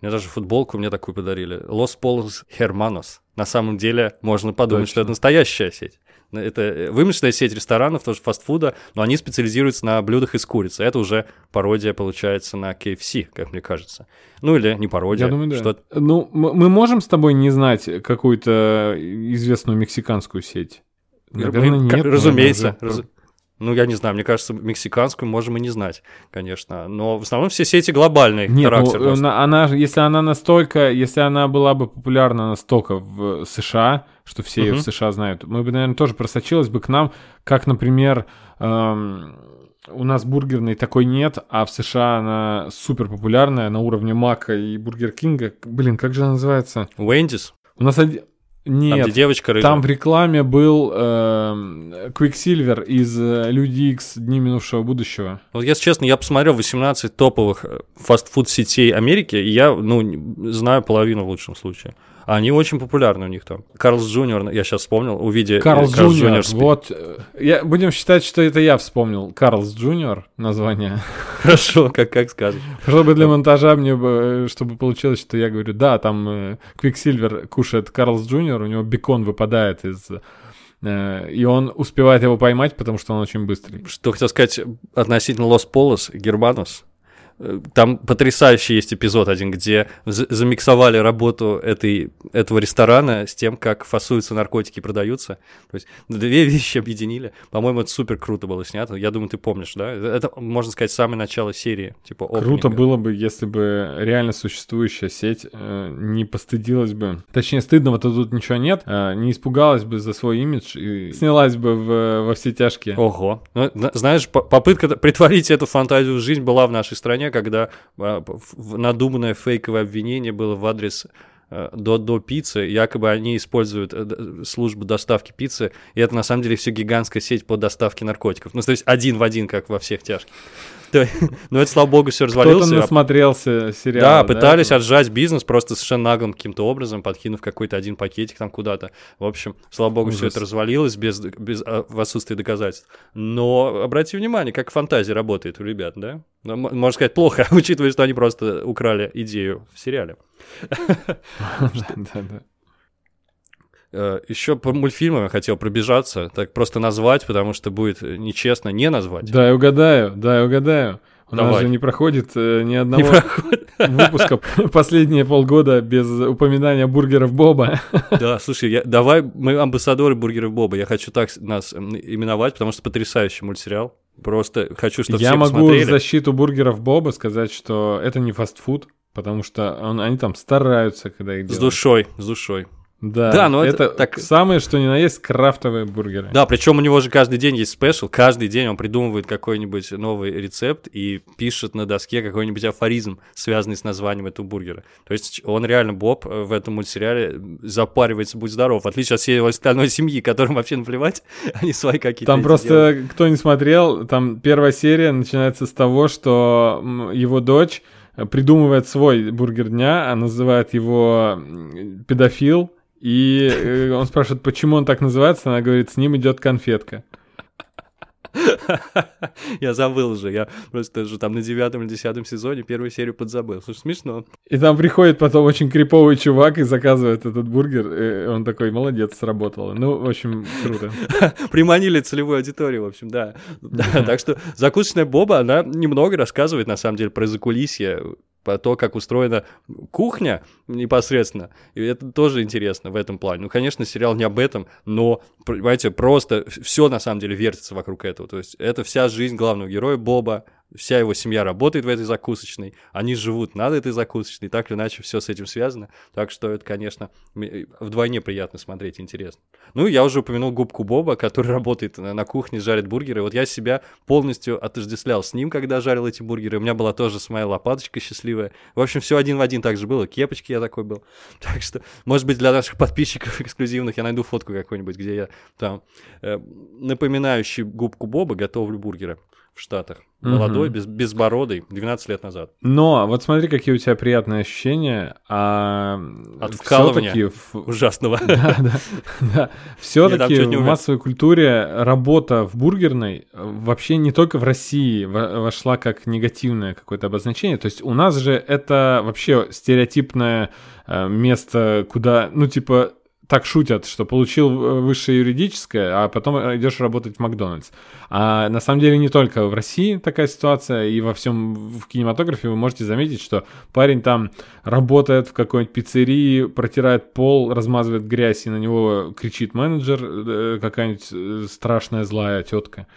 Мне даже футболку мне такую подарили. Los Polos Hermanos. На самом деле можно подумать, Точно. что это настоящая сеть. Это э, вымышленная сеть ресторанов, тоже фастфуда, но они специализируются на блюдах из курицы. Это уже пародия, получается, на KFC, как мне кажется. Ну или не пародия. Я думаю, да. что Ну, мы можем с тобой не знать какую-то известную мексиканскую сеть? Наверное, нет. как- Разумеется. раз- Ну, я не знаю, мне кажется, мексиканскую можем и не знать, конечно. Но в основном все сети глобальный Нет, характер. ну, на- она, же- если она настолько, если она была бы популярна настолько в США, что все ее в Мгм. США знают, мы бы, наверное, тоже просочилась бы к нам, как, например, эм, у нас бургерной такой нет, а в США она супер популярная на уровне Мака и Бургер Кинга. Блин, как же она называется? Wendy's, У нас один... там, Нет, где девочка рыжая. Там в рекламе был эм, Quicksilver из э, Люди Икс Дни минувшего будущего. Вот, если честно, я посмотрел 18 топовых э, фастфуд-сетей Америки, и я, ну, знаю половину в лучшем случае. Они очень популярны у них там. Carl's Junior, я сейчас вспомнил, увидя... э, Carl's Junior. Вот. э, Я, будем считать, что это я вспомнил. Carl's Junior название. Хорошо, как, как скажешь. Чтобы для монтажа мне бы, э, чтобы получилось, что я говорю, да, там Quicksilver кушает Carl's Junior, у него бекон выпадает из... И он успевает его поймать, потому что он очень быстрый. Что хотел сказать относительно Los Pollos Hermanos. Э, Там потрясающий есть эпизод один, где за- замиксовали работу этой, этого ресторана с тем, как фасуются наркотики и продаются. То есть две вещи объединили. По-моему, это супер круто было снято. Я думаю, ты помнишь, да? Это, можно сказать, самое начало серии. Типа Круто опенинга. было бы, если бы реально существующая сеть э, не постыдилась бы. Точнее, стыдного-то тут ничего нет. э, не испугалась бы за свой имидж и снялась бы в- во все тяжкие. Ого. Ну, на- знаешь, по- попытка притворить эту фантазию в жизнь была в нашей стране, когда а, надуманное фейковое обвинение было в адрес до до пиццы, якобы они используют э, службу доставки пиццы, и это на самом деле все гигантская сеть по доставке наркотиков. Ну, то есть один в один, как во всех тяжких. Но это, слава богу, все Кто-то развалилось. а насмотрелся сериала. Да, пытались отжать бизнес просто совершенно наглым каким-то образом, подкинув какой-то один пакетик там куда-то. В общем, слава богу, все это развалилось без, без, а, в отсутствии доказательств. Но обрати внимание, как фантазия работает у ребят, да? Можно сказать, плохо, учитывая, что они просто украли идею в сериале. Да. Еще по мультфильмам я хотел пробежаться, так просто назвать, потому что будет нечестно не назвать. Да, я угадаю, да, я угадаю. У нас же не проходит э, ни Не одного... выпуска последние полгода без упоминания бургеров Боба. Да, слушай, я, давай мы амбассадоры бургеров Боба. Я хочу так нас именовать, потому что потрясающий мультсериал. Просто хочу, чтобы Я все могу посмотрели. в защиту бургеров Боба сказать, что это не фастфуд, потому что он, они там стараются, когда их С делают. душой, с душой. Да, Да, но это это так- самое, что ни на есть, крафтовые бургеры. Да, причем у него же каждый день есть спешл, каждый день он придумывает какой-нибудь новый рецепт и пишет на доске какой-нибудь афоризм, связанный с названием этого бургера. То есть он реально, Боб, в этом мультсериале запаривается, будь здоров, в отличие от всей его остальной семьи, которым вообще наплевать, они свои какие-то Там просто, делают. кто не смотрел, там первая серия начинается с того, что его дочь придумывает свой бургер дня, а называет его педофил, и э, он спрашивает, почему он так называется, она говорит, с ним идет конфетка. Я забыл уже, я просто же там на девятом или десятом сезоне первую серию подзабыл. Слушай, смешно. И там приходит потом очень криповый чувак и заказывает этот бургер, и он такой, молодец, сработало. Ну, в общем, круто. Приманили целевую аудиторию, в общем, да. Да, Так что закусочная Боба, она немного рассказывает, на самом деле, про закулисье, про то, как устроена кухня непосредственно. И это тоже интересно в этом плане. Ну, конечно, сериал не об этом, но, понимаете, просто все на самом деле вертится вокруг этого. То есть это вся жизнь главного героя Боба, вся его семья работает в этой закусочной, они живут над этой закусочной, так или иначе все с этим связано. Так что это, конечно, м- вдвойне приятно смотреть, интересно. Ну, я уже упомянул губку Боба, который работает на кухне, жарит бургеры. Вот я себя полностью отождествлял с ним, когда жарил эти бургеры. У меня была тоже с моей лопаточка счастливая. В общем, все один в один так же было. Кепочки я такой был. Так что, может быть, для наших подписчиков эксклюзивных я найду фотку какую-нибудь, где я там э, напоминающий губку Боба готовлю бургеры в Штатах. Молодой, без, безбородый, 12 лет назад. Но вот смотри, какие у тебя приятные ощущения. А От вкалывания. в- Ужасного. Да, да, да. Все-таки в массовой культуре работа в бургерной э, вообще не только в России во- вошла как негативное какое-то обозначение. То есть у нас же это вообще стереотипное э, место, куда, ну, типа, так шутят, что получил э, высшее юридическое, а потом идешь работать в Макдональдс. А на самом деле не только в России такая ситуация, и во всем в кинематографе вы можете заметить, что парень там работает в какой-нибудь пиццерии, протирает пол, размазывает грязь, и на него кричит менеджер, э, какая-нибудь э, страшная злая тетка.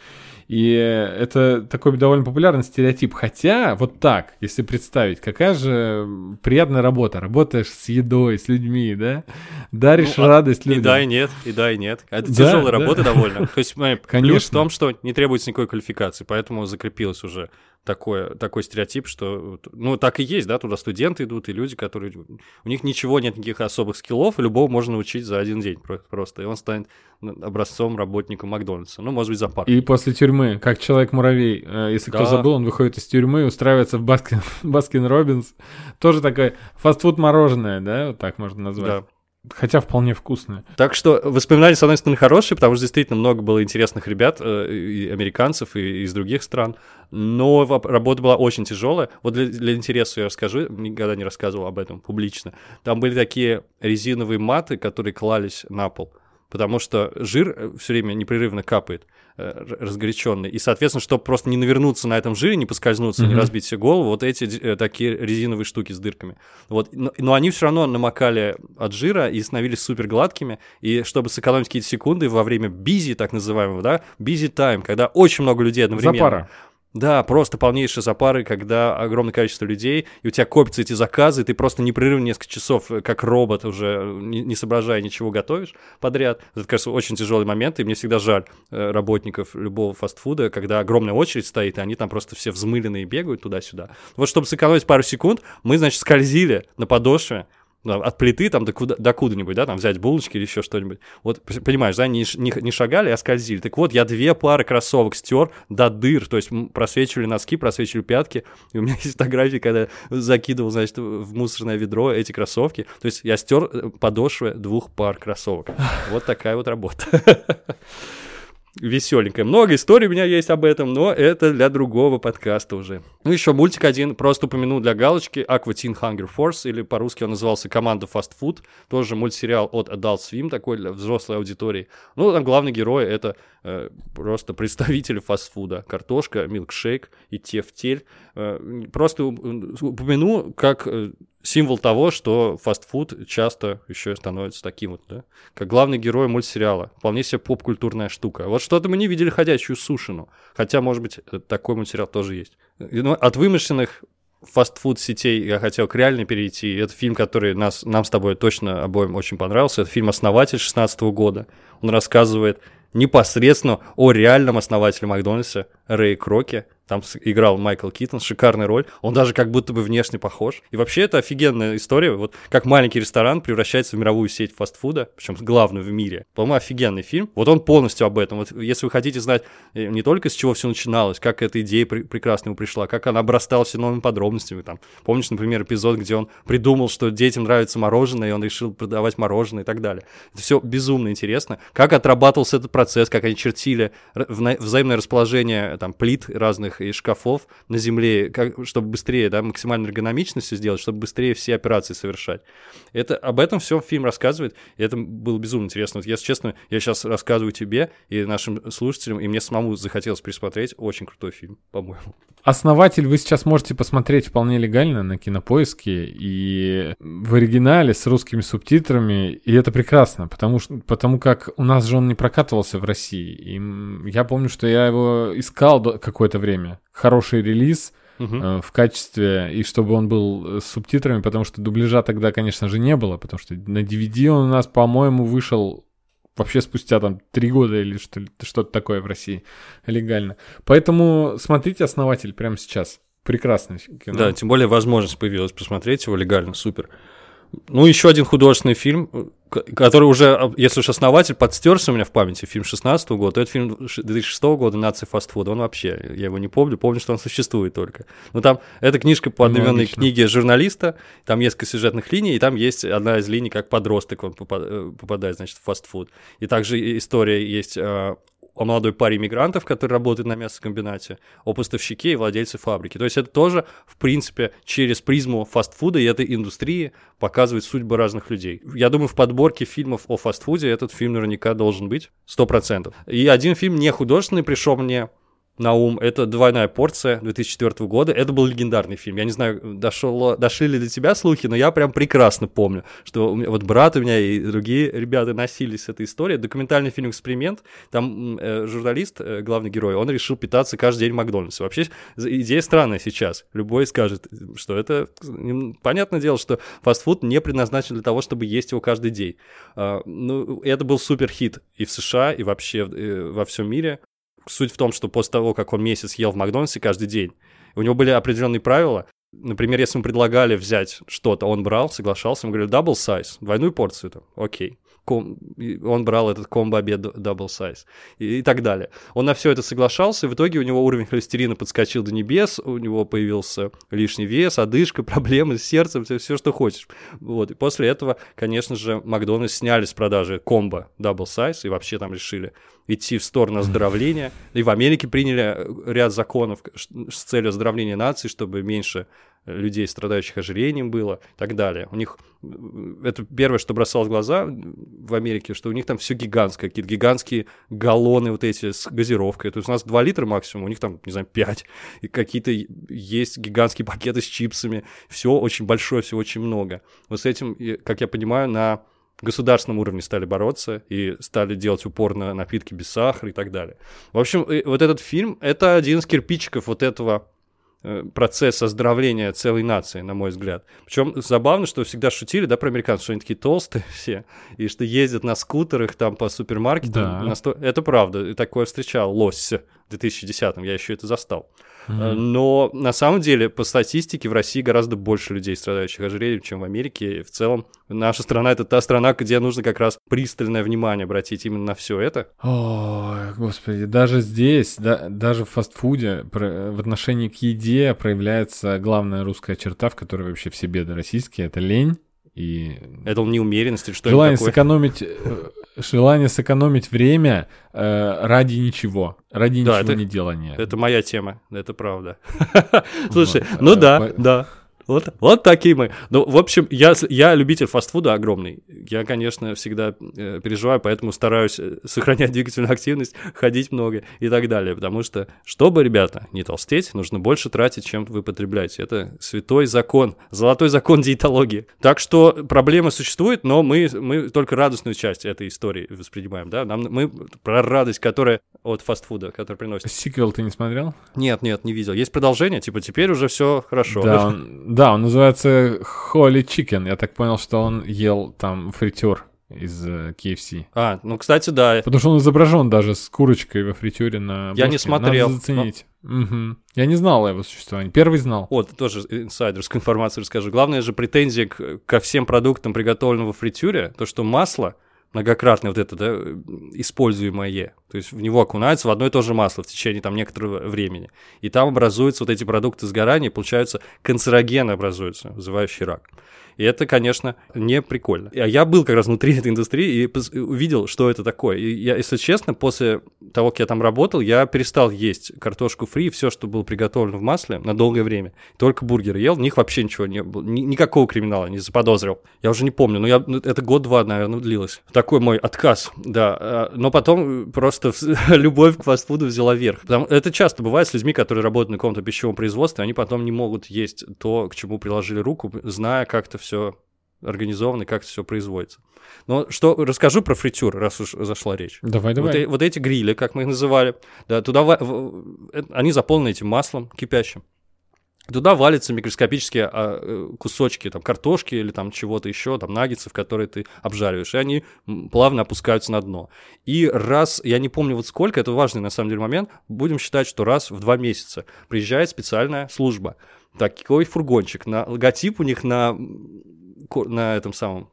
И это такой довольно популярный стереотип. Хотя, вот так, если представить, какая же приятная работа. Работаешь с едой, с людьми, да? Даришь Ну, а- радость И людям. да, и нет, и да, и нет. Это Да, тяжелая да. работа довольно. То есть, смотри, плюс Конечно. в том, что не требуется никакой квалификации, поэтому закрепилось уже такое, такой стереотип, что, ну, так и есть, да, туда студенты идут, и люди, которые, у них ничего нет, никаких особых skill ов, и любого можно научить за один день про- просто, и он станет образцом работника Макдональдса, ну, может быть, за пару. И после тюрьмы, как человек-муравей, э, если кто Да. забыл, он выходит из тюрьмы, устраивается в Baskin, Baskin Robbins. Тоже такое фастфуд мороженое, да, вот так можно назвать. Да. Хотя вполне вкусное. Так что воспоминания, с одной стороны, хорошие, потому что действительно много было интересных ребят, э, и американцев, и из других стран. Но работа была очень тяжелая. Вот для, для интереса я расскажу, никогда не рассказывал об этом публично. Там были такие резиновые маты, которые клались на пол. Потому что жир все время непрерывно капает, э, разгоряченный. И, соответственно, чтобы просто не навернуться на этом жире, не поскользнуться, не Мгм. разбить себе голову, вот эти э, такие резиновые штуки с дырками. Вот. Но, но они все равно намокали от жира и становились супер гладкими. И чтобы сэкономить какие-то секунды во время бизи, так называемого, да, бизи тайм, когда очень много людей одновременно. Запара. Да, просто полнейшие запары, когда огромное количество людей, и у тебя копятся эти заказы, и ты просто непрерывно несколько часов, э, как робот, уже э, не, соображая ничего, готовишь подряд. Это, кажется, очень тяжелый момент, и мне всегда жаль э, работников любого фастфуда, когда огромная очередь стоит, и они там просто все взмыленные бегают туда-сюда. Вот чтобы сэкономить пару секунд, мы, значит, скользили на подошве, да, от плиты там до, куда, до куда-нибудь, да, там взять булочки или еще что-нибудь. Вот, понимаешь, да, не, не, не шагали, а скользили. Так вот, я две пары кроссовок стер до дыр, то есть просвечивали носки, просвечивали пятки. И у меня есть фотографии, когда закидывал, значит, в мусорное ведро эти кроссовки. То есть я стер подошвы двух пар кроссовок. Вот такая вот работа. веселенькое. Много историй у меня есть об этом, но это для другого подкаста уже. Ну, еще мультик один, просто упомяну для галочки, Aqua Teen Hunger Force, или по-русски он назывался «Команда Food», тоже мультсериал от Adult Swim, такой для взрослой аудитории. Ну, там главный герой — это э, просто представитель фастфуда. Картошка, милкшейк и тефтель. Э, просто упомяну, как э, символ того, что фастфуд часто еще становится таким вот, да, как главный герой мультсериала. Вполне себе поп-культурная штука. Вот что-то мы не видели ходячую сушину. Хотя, может быть, такой мультсериал тоже есть. Ну, от вымышленных фастфуд сетей я хотел к реальной перейти. Это фильм, который нас, нам с тобой точно обоим очень понравился. Это фильм «Основатель» 16 года. Он рассказывает непосредственно о реальном основателе Макдональдса Рэй Кроке, там играл Майкл Китон, шикарная роль. Он даже как будто бы внешне похож. И вообще это офигенная история. Вот как маленький ресторан превращается в мировую сеть фастфуда, причем главную в мире. По-моему, офигенный фильм. Вот он полностью об этом. Вот если вы хотите знать э, не только с чего все начиналось, как эта идея при- прекрасно ему пришла, как она обрастала все новыми подробностями. Там, помнишь, например, эпизод, где он придумал, что детям нравится мороженое, и он решил продавать мороженое и так далее. Это все безумно интересно. Как отрабатывался этот процесс, как они чертили взаимное расположение там, плит разных и шкафов на земле, как, чтобы быстрее, да, максимально эргономично все сделать, чтобы быстрее все операции совершать. Это, об этом все фильм рассказывает, и это было безумно интересно. Вот, если честно, я сейчас рассказываю тебе и нашим слушателям, и мне самому захотелось пересмотреть. Очень крутой фильм, по-моему. Основатель вы сейчас можете посмотреть вполне легально на кинопоиске и в оригинале с русскими субтитрами, и это прекрасно, потому, что, потому как у нас же он не прокатывался в России. И я помню, что я его искал какое-то время. Хороший релиз, Uh-huh. в качестве, и чтобы он был с субтитрами, потому что дубляжа тогда, конечно же, не было, потому что на DVD он у нас, по-моему, вышел вообще спустя там три года или что, что-то такое в России легально. Поэтому смотрите «Основатель» прямо сейчас. Прекрасный кино. Да, тем более возможность появилась посмотреть его легально, супер. Ну, еще один художественный фильм, который уже, если уж основатель, подстерся у меня в памяти, фильм 16 -го года, то это фильм 2006 года «Нация фастфуда». Он вообще, я его не помню, помню, что он существует только. Но там, это книжка по одноименной книге журналиста, там несколько сюжетных линий, и там есть одна из линий, как подросток он э, попадает, значит, в фастфуд. И также история есть а, молодой паре иммигрантов, который работает на мясокомбинате, о поставщике и владельце фабрики. То есть это тоже, в принципе, через призму фастфуда и этой индустрии показывает судьбы разных людей. Я думаю, в подборке фильмов о фастфуде этот фильм наверняка должен быть 100%. И один фильм не художественный пришел мне на ум. Это «Двойная порция» 2004 года. Это был легендарный фильм. Я не знаю, дошел, дошли ли до тебя слухи, но я прям прекрасно помню, что меня, вот брат у меня и другие ребята носились с этой историей. Документальный фильм «Эксперимент». Там э, журналист, э, главный герой, он решил питаться каждый день в Макдональдсе. Вообще идея странная сейчас. Любой скажет, что это... Понятное дело, что фастфуд не предназначен для того, чтобы есть его каждый день. Э, ну, это был супер хит и в США, и вообще э, во всем мире. Суть в том, что после того, как он месяц ел в Макдональдсе каждый день, у него были определенные правила. Например, если мы предлагали взять что-то, он брал, соглашался, мы говорили double size, двойную порцию, там, окей. Ком... Он брал этот комбо-обед double size и, и так далее. Он на все это соглашался, и в итоге у него уровень холестерина подскочил до небес, у него появился лишний вес, одышка, проблемы с сердцем, все, все что хочешь. Вот. И после этого, конечно же, Макдональдс сняли с продажи комбо double size и вообще там решили идти в сторону оздоровления. И в Америке приняли э, ряд законов с целью оздоровления нации, чтобы меньше людей, страдающих ожирением было и так далее. У них э, это первое, что бросалось в глаза в Америке, что у них там все гигантское, какие-то гигантские галлоны вот эти с газировкой. То есть у нас 2 литра максимум, у них там, не знаю, 5. И какие-то есть гигантские пакеты с чипсами. Все очень большое, все очень много. Вот с этим, как я понимаю, на государственном уровне стали бороться и стали делать упор на напитки без сахара и так далее. В общем, вот этот фильм — это один из кирпичиков вот этого э, процесс оздоровления целой нации, на мой взгляд. Причем забавно, что всегда шутили, да, про американцев, что они такие толстые все, и что ездят на скутерах там по супермаркетам. Да. Сто... Это правда, и такое встречал лось в 2010-м, я еще это застал. Mm-hmm. Но на самом деле, по статистике, в России гораздо больше людей, страдающих ожирением, чем в Америке. И в целом, наша страна — это та страна, где нужно как раз пристальное внимание обратить именно на все это. Ой, господи, даже здесь, да, даже в фастфуде в отношении к еде проявляется главная русская черта, в которой вообще все беды российские — это лень и... Это неумеренность или что Желание сэкономить э, желание сэкономить время э, ради ничего, ради Да, ничего это- не делания. Это моя тема, это правда. Слушай, ну да, по- да. Вот, вот такие мы. Ну, в общем, я, я любитель фастфуда огромный. Я, конечно, всегда э, переживаю, поэтому стараюсь э, сохранять двигательную активность, ходить много и так далее. Потому что, чтобы, ребята, не толстеть, нужно больше тратить, чем вы потребляете. Это святой закон, золотой закон диетологии. Так что проблема существует, но мы, мы только радостную часть этой истории воспринимаем. Да? Нам, мы про радость, которая от фастфуда, которая приносит. Сиквел ты не смотрел? Нет, нет, не видел. Есть продолжение, типа теперь уже все хорошо. Да, он, да, он называется Holy Chicken. Я так понял, что он ел там фритюр из э, KFC. А, ну, кстати, да. Потому что он изображен даже с курочкой во фритюре на Я не смотрел, Надо заценить. Мгм. Я не знал о его существовании. Первый знал. Вот, тоже инсайдерскую информацию расскажу. Главная же претензия ко всем продуктам, приготовленным во фритюре, то, что масло многократное вот это, да, используемое, то есть в него окунается в одно и то же масло в течение там некоторого времени. И там образуются вот эти продукты сгорания, получаются канцерогены образуются, вызывающие рак. И это, конечно, не прикольно. А я был как раз внутри этой индустрии и увидел, что это такое. И я, если честно, после того, как я там работал, я перестал есть картошку фри, все, что было приготовлено в масле на долгое время. Только бургеры ел, в них вообще ничего не было, ни- никакого криминала не заподозрил. Я уже не помню, но я, ну, это год-два, наверное, длилось. Такой мой отказ, да. А, Но потом просто любовь к фастфуду взяла верх. Потому- это часто бывает с людьми, которые работают на каком-то пищевом производстве, они потом не могут есть то, к чему приложили руку, зная, как это все организовано и как это все производится. Но что расскажу про фритюр, раз уж зашла речь. Давай, Вот, давай. э- вот эти грили, как мы их называли, да, туда ва- в- э, они заполнены этим маслом кипящим. Туда валятся микроскопические а, э, кусочки там картошки или там чего-то еще, там наггетсов, которые ты обжариваешь, и они плавно опускаются на дно. И раз, я не помню вот сколько, это важный на самом деле момент, будем считать, что раз в два месяца приезжает специальная служба. Такой фургончик, на логотип у них на, на этом самом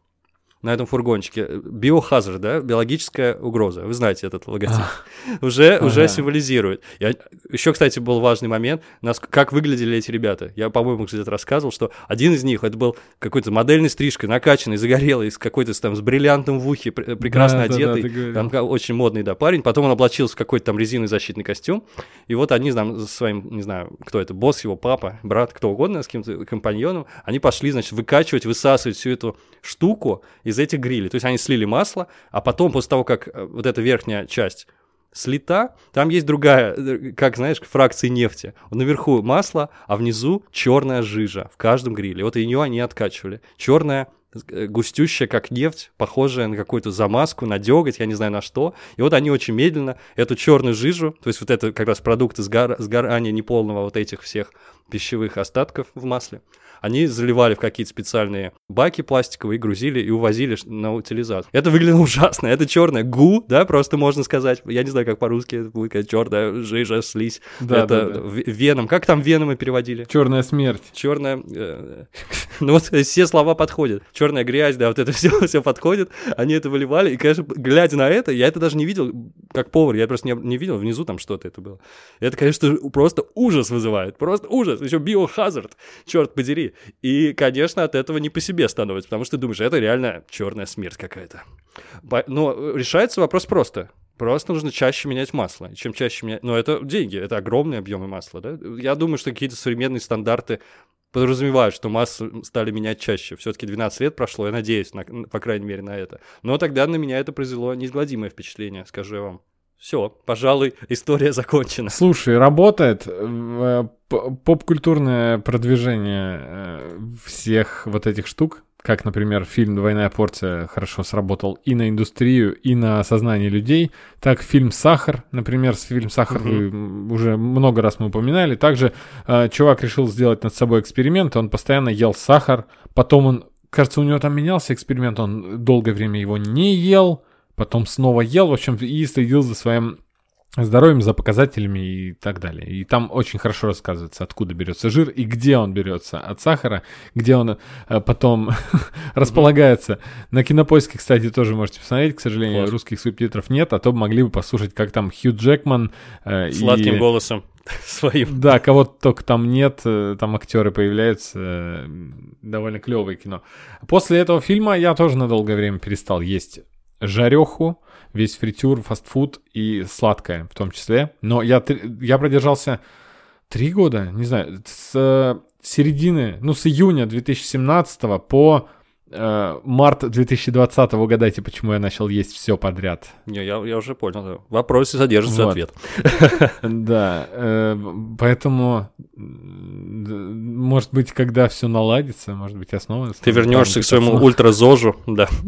на этом фургончике. Биохазард, да, биологическая угроза. Вы знаете этот логотип. Уже, уже символизирует. Я... Еще, кстати, был важный момент, нас... как выглядели эти ребята. Я, по-моему, где-то рассказывал, что один из них, это был какой-то модельной стрижкой, накачанный, загорелый, с какой-то там с бриллиантом в ухе, пр- прекрасно Да, да, да, одетый. ты говорил. там очень модный, да, парень. Потом он облачился в какой-то там резиновый защитный костюм. И вот они там со своим, не знаю, кто это, босс его, папа, брат, кто угодно, с каким-то компаньоном, они пошли, значит, выкачивать, высасывать всю эту штуку из этих грилей. То есть они слили масло, а потом, после того, как э, вот эта верхняя часть слита, там есть другая, э, как знаешь, фракции нефти. Наверху масло, а внизу черная жижа в каждом гриле. Вот ее они откачивали. Черная э, густющая, как нефть, похожая на какую-то замазку, на деготь, я не знаю на что. И вот они очень медленно эту черную жижу, то есть вот это как раз продукты сгора- сгорания неполного вот этих всех пищевых остатков в масле, они заливали в какие-то специальные баки пластиковые, грузили и увозили на утилизацию. Это выглядело ужасно. Это черная гу, да, просто можно сказать. Я не знаю, как по-русски это будет, как черная жижа, слизь. Да, это да, да. веном. Как там веномы переводили? Черная смерть. Черная, э, ну вот все слова подходят. Черная грязь, да, вот это все, все подходит. Они это выливали, и, конечно, глядя на это, я это даже не видел, как повар, я просто не, не видел, внизу там что-то это было. Это, конечно, просто ужас вызывает, просто ужас. Еще биохазард, черт подери. И, конечно, от этого не по себе становится, потому что ты думаешь, это реально черная смерть какая-то. Но э, решается вопрос просто. Просто нужно чаще менять масло. Чем чаще менять... Но это деньги, это огромные объемы масла, да? Я думаю, что какие-то современные стандарты подразумевают, что масло стали менять чаще. Все-таки 12 лет прошло, я надеюсь, на- по крайней мере, на это. Но тогда на меня это произвело неизгладимое впечатление, скажу я вам. Все, пожалуй, история закончена. Слушай, работает э, поп-культурное продвижение э, всех вот этих штук, как, например, фильм «Двойная порция» хорошо сработал и на индустрию, и на сознание людей, так фильм «Сахар», например, фильм «Сахар» м, уже много раз мы упоминали, также э, чувак решил сделать над собой эксперимент, он постоянно ел сахар, потом он, кажется, у него там менялся эксперимент, он долгое время его не ел, потом снова ел, в общем, и следил за своим здоровьем, за показателями и так далее. И там очень хорошо рассказывается, откуда берется жир и где он берется от сахара, где он э, потом располагается. На кинопоиске, кстати, тоже можете посмотреть. К сожалению, Класс. русских субтитров нет, а то могли бы послушать, как там Хью Джекман э, Сладким и... голосом своим. Да, кого-то только там нет, э, там актеры появляются, э, довольно клевое кино. После этого фильма я тоже на долгое время перестал есть жареху, весь фритюр, фастфуд и сладкое в том числе. Но я, я продержался три года, не знаю, с э, середины, ну, с июня 2017 по э, март 2020 угадайте, почему я начал есть все подряд. Не, я, я уже понял. Да. В вопросе содержится вот. ответ. Да, э, поэтому, может быть, когда все наладится, может быть, я снова... Ты вернешься к своему ультразожу, да.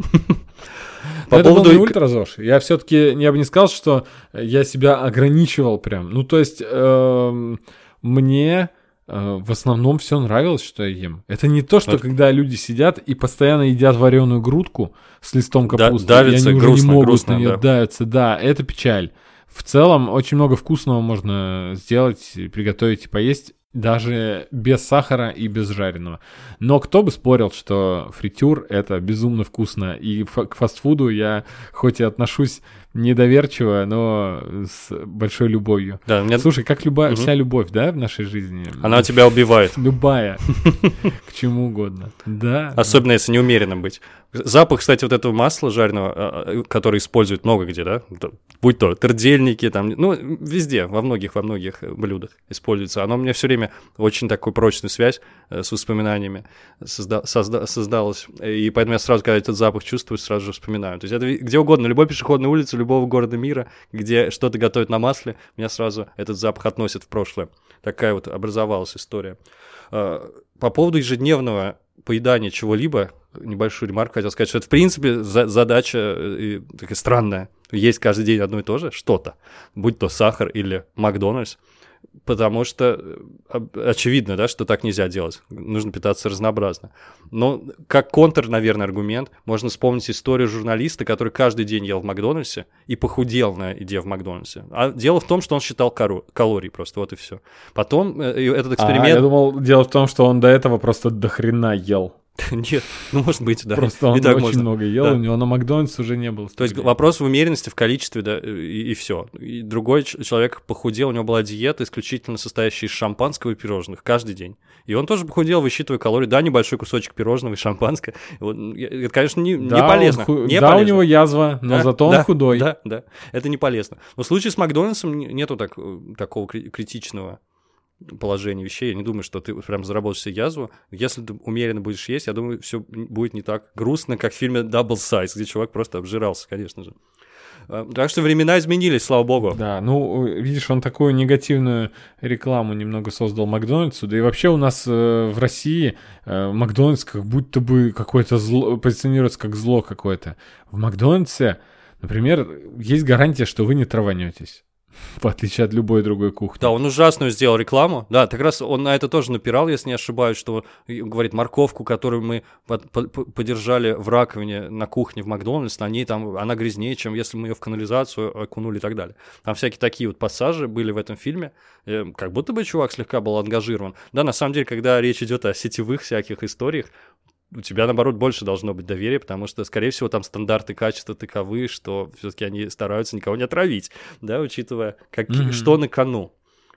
По это поводу... был не ультразож. Я все-таки, я бы не сказал, что я себя ограничивал прям. Ну, то есть, э, мне э, в основном все нравилось, что я ем. Это не то, что когда люди сидят и постоянно едят вареную грудку с листом капусты, да, давится, и они грустно, уже не могут грустно, на нее да. давиться. Да, это печаль. В целом, очень много вкусного можно сделать, приготовить и поесть даже без сахара и без жареного. Но кто бы спорил, что фритюр это безумно вкусно. И к фастфуду я хоть и отношусь недоверчиво, но с большой любовью. Да, мне... Слушай, как любая, угу. вся любовь, да, в нашей жизни? Она тебя убивает. Любая. К чему угодно. Да. Особенно если неумеренно быть. Запах, кстати, вот этого масла жареного, а, а, который используют много где, да, будь то тырдельники, там, ну, везде, во многих, во многих блюдах используется. Оно мне все время очень такую прочную связь э, с воспоминаниями созда- созда- создалось. И поэтому я сразу, когда этот запах чувствую, сразу же вспоминаю. То есть это где угодно, любой пешеходной улице, любого города мира, где что-то готовят на масле, меня сразу этот запах относит в прошлое. Такая вот образовалась история. А, по поводу ежедневного поедания чего-либо, небольшую ремарку хотел сказать, что это, в принципе, за задача э, такая странная. Есть каждый день одно и то же, что-то, будь то сахар или Макдональдс потому что э, очевидно, да, что так нельзя делать. Нужно питаться разнообразно. Но как контр, наверное, аргумент, можно вспомнить историю журналиста, который каждый день ел в Макдональдсе и похудел на еде в Макдональдсе. А дело в том, что он считал калорий просто, вот и все. Потом э, этот эксперимент... А, я думал, дело в том, что он до этого просто до хрена ел. Нет, ну может быть, да. Просто он очень можно. много ел, да. у него на Макдональдс уже не было. То есть вопрос в умеренности, в количестве, да, и, и все. И другой человек похудел, у него была диета, исключительно состоящая из шампанского и пирожных каждый день. И он тоже похудел, высчитывая калории. Да, небольшой кусочек пирожного и шампанского. Это, конечно, не, да, не полезно. Ху... Не да, полезно. у него язва, но да, зато он да, худой. Да, да, это не полезно. Но в случае с Макдональдсом нету так, такого критичного положение вещей. Я не думаю, что ты прям заработаешь себе язву. Если ты умеренно будешь есть, я думаю, все будет не так грустно, как в фильме Double Size, где чувак просто обжирался, конечно же. А, так что времена изменились, слава богу. Да, ну, видишь, он такую негативную рекламу немного создал Макдональдсу. Да и вообще у нас э, в России э, Макдональдс как будто бы какое-то зло, позиционируется как зло какое-то. В Макдональдсе, например, есть гарантия, что вы не траванетесь. В отличие от любой другой кухни. Да, он ужасную сделал рекламу. Да, так раз он на это тоже напирал, если не ошибаюсь, что говорит морковку, которую мы под, под, подержали в раковине на кухне в Макдональдс, на ней там она грязнее, чем если мы ее в канализацию окунули и так далее. Там всякие такие вот пассажи были в этом фильме, э, как будто бы чувак слегка был ангажирован. Да, на самом деле, когда речь идет о сетевых всяких историях, у тебя, наоборот, больше должно быть доверия, потому что, скорее всего, там стандарты качества таковы, что все-таки они стараются никого не отравить, да, учитывая, как, mm-hmm. что на кону.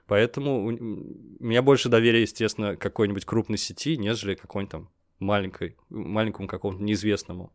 Поэтому у меня больше доверия, естественно, какой-нибудь крупной сети, нежели какой-нибудь там маленькой, маленькому какому-то неизвестному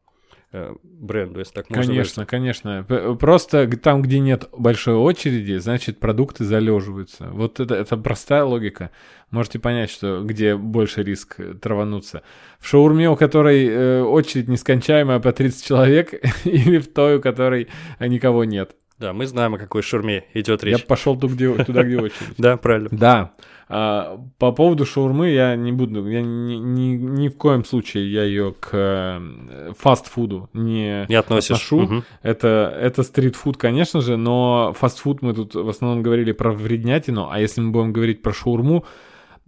бренду, если так можно Конечно, конечно. Просто там, где нет большой очереди, значит, продукты залеживаются. Вот это, это простая логика. Можете понять, что где больше риск травануться. В шаурме, у которой э, очередь нескончаемая по 30 человек, или в той, у которой никого нет. Да, мы знаем, о какой шаурме идет речь. Я пошел туда, где, туда, где очередь. Да, правильно. Да. А, по поводу шаурмы я не буду, я ни, ни, ни в коем случае я ее к э, фастфуду не, не относишь. отношу. Угу. Это, это стритфуд, конечно же, но фастфуд мы тут в основном говорили про вреднятину, а если мы будем говорить про шаурму,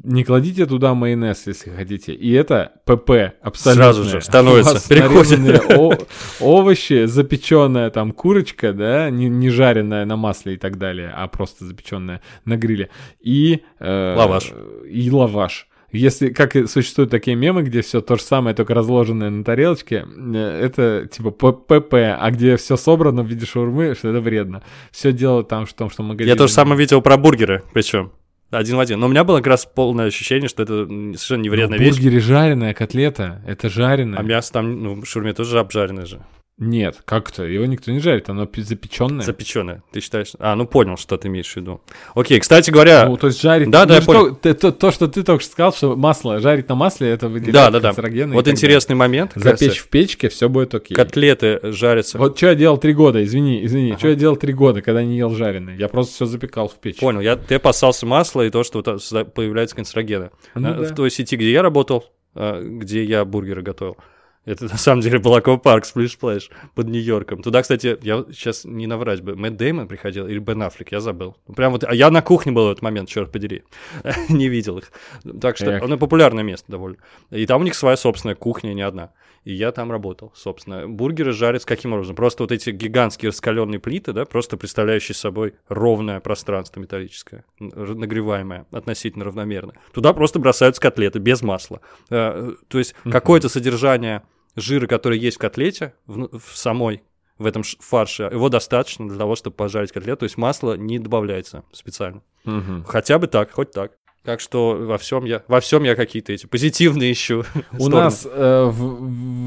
не кладите туда майонез, если хотите. И это ПП абсолютно. Сразу же становится, переходит. Овощи, запеченная там курочка, да, не, не жареная на масле и так далее, а просто запеченная на гриле. И... Э, лаваш. И лаваш. Если, как и существуют такие мемы, где все то же самое, только разложенное на тарелочке, э, это типа ПП, а где все собрано в виде шаурмы, что это вредно. Все дело там в том, что магазин... Я тоже самое видел про бургеры, причем. Один в один. Но у меня было как раз полное ощущение, что это совершенно не вредная вещь. бургере жареная котлета, это жареная. А мясо там, ну, в шурме тоже обжаренное же. Нет, как-то, его никто не жарит, оно запеченное. Запеченное. Ты считаешь? А, ну понял, что ты имеешь в виду. Окей, кстати говоря, Ну, то есть жарить... Да, да, ну, я что- понял. ты- то, то, что ты только что сказал, что масло, жарить на масле, это выделяет да, да, да. канцерогены Вот интересный момент. Запечь в печке, все будет окей. Котлеты жарятся. Вот что я делал три года, извини, извини, Ага. что я делал три года, когда не ел жареное? Я просто все запекал в печь. Понял, я, ты опасался масла и то, что появляются канцерогены. Ну А, да. В той сети, где я работал, а, где я бургеры готовил, это на самом деле был аквапарк Splish Splash под Нью-Йорком. Туда, кстати, я сейчас не наврать бы, Мэтт Деймон приходил или Бен Аффлек, я забыл. Ну, Прям вот, а я на кухне был в этот момент, черт подери, не видел их. Так что оно популярное место довольно. И там у них своя собственная кухня, не одна. И я там работал, собственно. Бургеры жарятся каким образом? Просто вот эти гигантские раскаленные плиты, да, просто представляющие собой ровное пространство металлическое, нагреваемое, относительно равномерно. Туда просто бросаются котлеты без масла. Э, То есть какое-то содержание жира, который есть в котлете, в, в самой, в этом фарше, его достаточно для того, чтобы пожарить котлету. То есть масло не добавляется специально. Мгм. Хотя бы так, хоть так. Так что во всем я, во всем я какие-то эти позитивные ищу. У нас, э, в-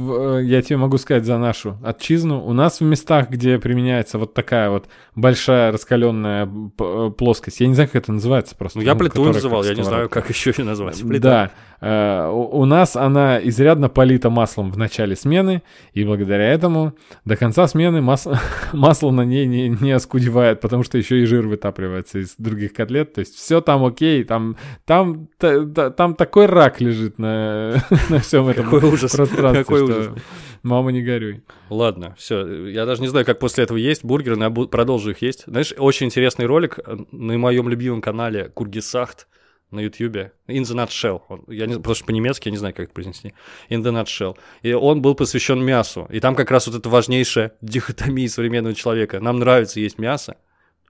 в- э, я тебе могу сказать за нашу отчизну, у нас в местах, где применяется вот такая вот большая раскаленная э, плоскость, я не знаю, как это называется просто. Ну, я плиту которая называл, я не знаю, как еще ее назвать. Плита. Да, у у нас она изрядно полита маслом в начале смены, и благодаря этому до конца смены мас- масло на ней не, не оскудевает, потому что еще и жир вытапливается из других котлет. То есть все там окей, там, там, та- та- там такой рак лежит на, на всем этом Какой ужас. пространстве, Какой ужас. мама не горюй. Ладно, все. Я даже не знаю, как после этого есть бургеры, но я продолжу их есть. Знаешь, очень интересный ролик э, на моем любимом канале Кургисахт на Ютьюбе. In the Nutshell. Он- Я не, что по-немецки я не знаю, как это произнести. In the Nutshell. И он был посвящен мясу. И там как раз вот эта важнейшая дихотомия современного человека. Нам нравится есть мясо,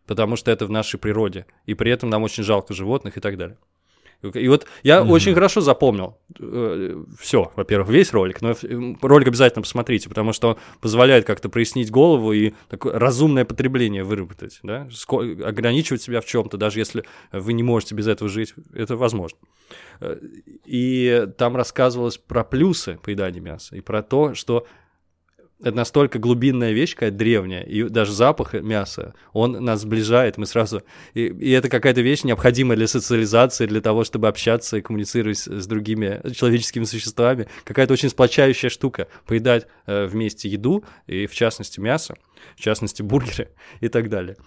потому что это в нашей природе. И при этом нам очень жалко животных и так далее. И вот я Мгм. очень хорошо запомнил все, во-первых, весь ролик, но э, ролик обязательно посмотрите, потому что он позволяет как-то прояснить голову и такое разумное потребление выработать, да, Ско- ограничивать себя в чем-то, даже если вы не можете без этого жить, это возможно. Э, И там рассказывалось про плюсы поедания мяса и про то, что это настолько глубинная вещь, какая древняя, и даже запах мяса, он нас сближает, мы сразу... И, и это какая-то вещь необходимая для социализации, для того, чтобы общаться и коммуницировать с, другими человеческими существами. Какая-то очень сплочающая штука. Поедать э, вместе еду, и в частности мясо, в частности бургеры и так далее.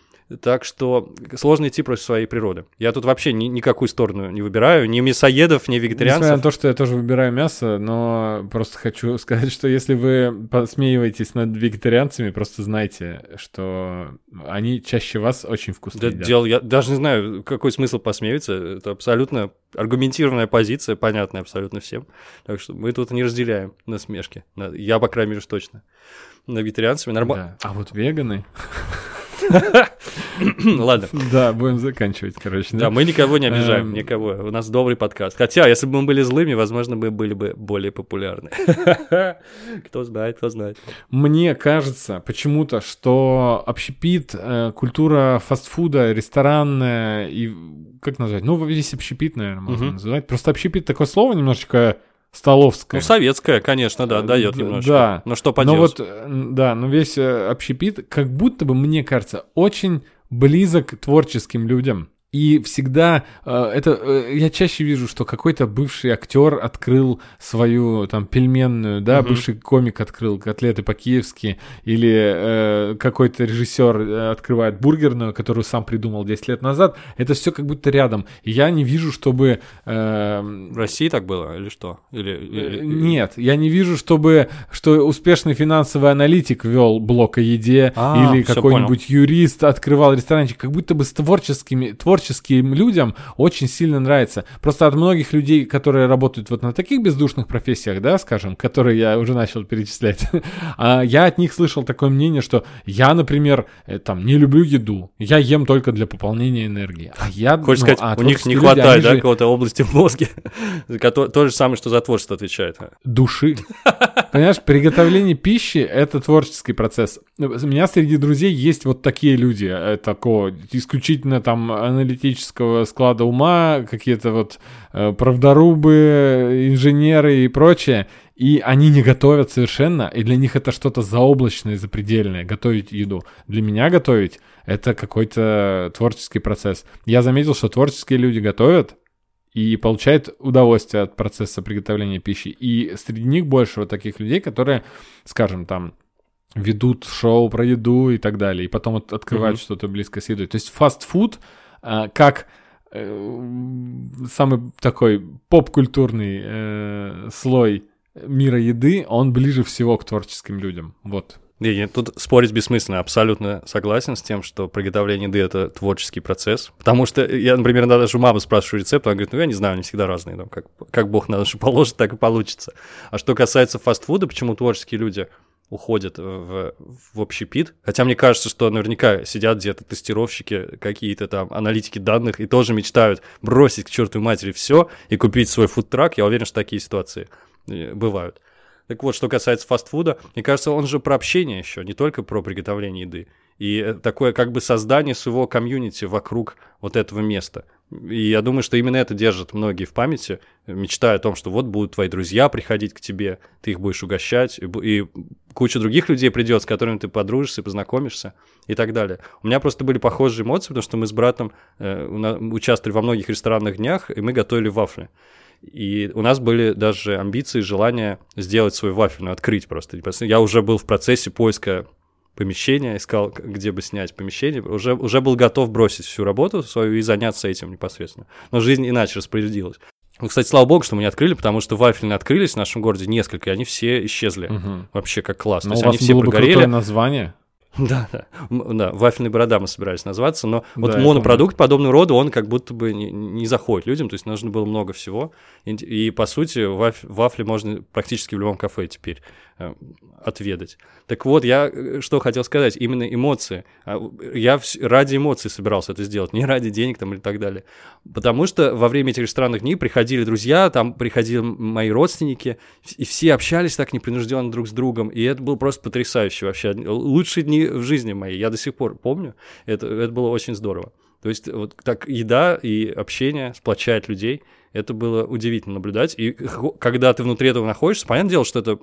Так что сложно идти против своей природы. Я тут вообще ни- никакую сторону не выбираю, ни мясоедов, ни вегетарианцев. Несмотря на то, что я тоже выбираю мясо, но просто хочу сказать, что если вы посмеиваетесь над вегетарианцами, просто знайте, что они чаще вас очень вкусно Да, едят. дело, я даже не знаю, какой смысл посмеяться. Это абсолютно аргументированная позиция, понятная абсолютно всем. Так что мы тут не разделяем насмешки. На- Я, по крайней мере, точно. На вегетарианцами нормально. Да. А вот веганы... Ладно. Да, будем заканчивать, короче. Да, мы никого не обижаем, Эм. никого. У нас добрый подкаст. Хотя, если бы мы были злыми, возможно, мы были бы более популярны. Кто знает, кто знает. Мне кажется почему-то, что общепит, э, культура фастфуда, ресторанная и как назвать? Ну, весь общепит, наверное, можно называть. Просто общепит такое слово немножечко столовское. Ну, советская, конечно, да, Э, дает немножко. да. Но что Но поделать? вот, э, да, но весь э, общепит, как будто бы, мне кажется, очень близок к творческим людям. И всегда э, это э, я чаще вижу, что какой-то бывший актер открыл свою там пельменную, да, Мгм. бывший комик открыл котлеты по-киевски, или э, какой-то режиссер э, открывает бургерную, которую сам придумал 10 лет назад. Это все как будто рядом. И я не вижу, чтобы э, В России так было или что? Или, или- Нет, я не вижу, чтобы что успешный финансовый аналитик вел блог о еде А, или какой-нибудь юрист открывал ресторанчик. Как будто бы с творческими, творческим людям очень сильно нравится. Просто от многих людей, которые работают вот на таких бездушных профессиях, да, скажем, которые я уже начал перечислять, а я от них слышал такое мнение, что я, например, э, там не люблю еду, я ем только для пополнения энергии. А я, Хочешь ну, сказать, а у них не люди, хватает, да, же какого-то области в мозге, то же самое, что за творчество отвечает. души. Понимаешь, приготовление пищи — это творческий процесс. У меня среди друзей есть вот такие люди, э, такого исключительно там аналитического склада ума, какие-то вот э, правдорубы, инженеры и прочее, и они не готовят совершенно, и для них это что-то заоблачное, запредельное, готовить еду. Для меня готовить — это какой-то творческий процесс. Я заметил, что творческие люди готовят, и получают удовольствие от процесса приготовления пищи. И среди них больше вот таких людей, которые, скажем, там, ведут шоу про еду и так далее, и потом от, открывают mm-hmm. что-то близко с едой. То есть фастфуд, как э, самый такой поп-культурный э, слой мира еды, он ближе всего к творческим людям. Вот. Не, тут спорить бессмысленно, абсолютно согласен с тем, что приготовление еды — это творческий процесс. Потому что я, например, иногда даже у мамы спрашиваю рецепт, она говорит, ну я не знаю, они всегда разные, там, как, как бог на душу положит, так и получится. А что касается фастфуда, почему творческие люди уходят в, в общепит. Хотя мне кажется, что наверняка сидят где-то тестировщики, какие-то там аналитики данных и тоже мечтают бросить к чертовой матери все и купить свой фудтрак. Я уверен, что такие ситуации э, бывают. Так вот, что касается фастфуда, мне кажется, он же про общение еще, не только про приготовление еды. И такое как бы создание своего комьюнити вокруг вот этого места. И я думаю, что именно это держат многие в памяти, мечтая о том, что вот будут твои друзья приходить к тебе, ты их будешь угощать, и куча других людей придет, с которыми ты подружишься, познакомишься и так далее. У меня просто были похожие эмоции, потому что мы с братом э, участвовали во многих ресторанных днях, и мы готовили вафли. И у нас были даже амбиции, желание сделать свою вафельную, открыть просто. Я уже был в процессе поиска помещения, искал, где бы снять помещение, уже, уже был готов бросить всю работу свою и заняться этим непосредственно. Но жизнь иначе распорядилась. Ну, кстати, слава богу, что мы не открыли, потому что вафельные открылись в нашем городе несколько, и они все исчезли. Угу. Вообще как класс. Но То есть они все было прогорели. Бы название. Да, да, да, вафельный борода мы собирались назваться, но да, вот монопродукт подобного рода, он как будто бы не, не заходит людям, то есть нужно было много всего, и, и по сути ваф, вафли можно практически в любом кафе теперь отведать. Так вот, я э, что хотел сказать, именно эмоции. А, я ради эмоций собирался это сделать, не ради денег там или так далее. Потому что во время этих странных дней приходили друзья, там приходили мои родственники, и все общались так непринужденно друг с другом, и это было просто потрясающе вообще. Лучшие дни в жизни моей, я до сих пор помню, это, это было очень здорово. То есть вот так еда и общение сплочает людей – это было удивительно наблюдать. И когда ты внутри этого находишься, понятное дело, что это,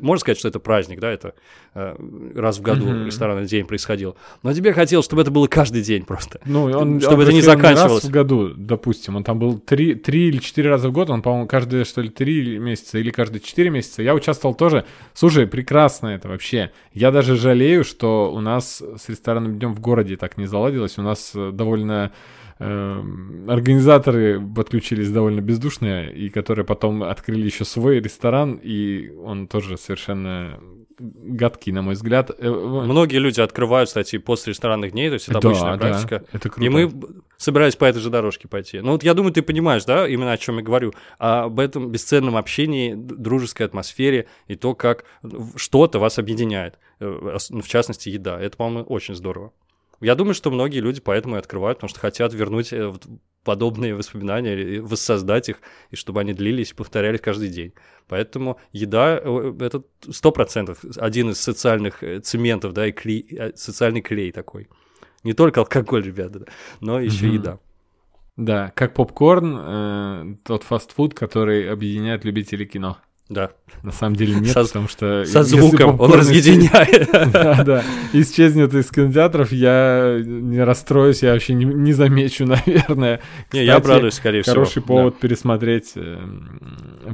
можно сказать, что это праздник, да, это э, раз в году mm-hmm. ресторанный день происходил. Но тебе хотелось, чтобы это было каждый день просто. Ну, он, чтобы он это не заканчивалось. раз в году, допустим, он там был три, три или четыре раза в год, он, по-моему, каждые, что ли, три месяца или каждые четыре месяца. Я участвовал тоже. Слушай, прекрасно это вообще. Я даже жалею, что у нас с ресторанным днем в городе так не заладилось. У нас э, довольно организаторы подключились довольно бездушные, и которые потом открыли еще свой ресторан, и он тоже совершенно гадкий, на мой взгляд. Э, Многие люди открывают, кстати, после ресторанных дней, то есть это да, обычная практика. Да, это круто. И мы собирались по этой же дорожке пойти. Ну вот я думаю, ты понимаешь, да, именно о чем я говорю, об этом бесценном общении, дружеской атмосфере и то, как что-то вас объединяет, э, в частности, еда. Это, по-моему, очень здорово. Я думаю, что многие люди поэтому и открывают, потому что хотят вернуть э, подобные воспоминания, воссоздать их, и чтобы они длились и повторялись каждый день. Поэтому еда э, — это сто процентов один из социальных э, цементов, да, и клей, социальный клей такой. Не только алкоголь, ребята, но еще mm-hmm. еда. Да, как попкорн, э, тот фастфуд, который объединяет любителей кино. Да. На самом деле нет, со, потому что... Со звуком он разъединяет. Да, да. Исчезнет из кинотеатров, я не расстроюсь, я вообще не, не замечу, наверное. Не, я обрадуюсь, скорее всего. Хороший повод пересмотреть, э,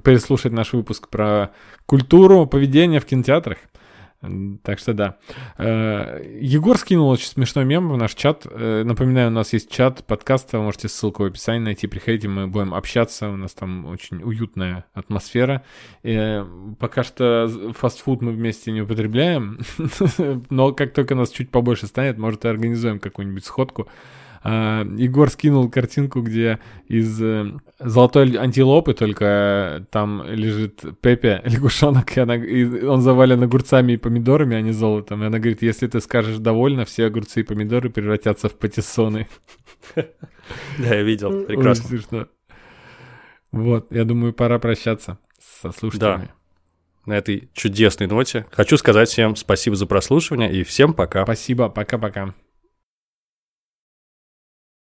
переслушать наш выпуск про культуру поведения в кинотеатрах. Так что да. Э, Егор скинул очень смешной мем в наш чат. Э, напоминаю, у нас есть чат подкаста, вы можете ссылку в описании найти, приходите, мы будем общаться, у нас там очень уютная атмосфера. И э, пока что фастфуд мы вместе не употребляем, но как только нас чуть побольше станет, может, и организуем какую-нибудь сходку. А, Егор скинул картинку, где из э, золотой антилопы только там лежит Пепе, лягушонок, и, она, и он завален огурцами и помидорами, а не золотом. И она говорит, если ты скажешь довольно, все огурцы и помидоры превратятся в патиссоны. Да, я видел, прекрасно. Вот, я думаю, пора прощаться со слушателями. На этой чудесной ноте хочу сказать всем спасибо за прослушивание и всем пока. Спасибо, пока-пока.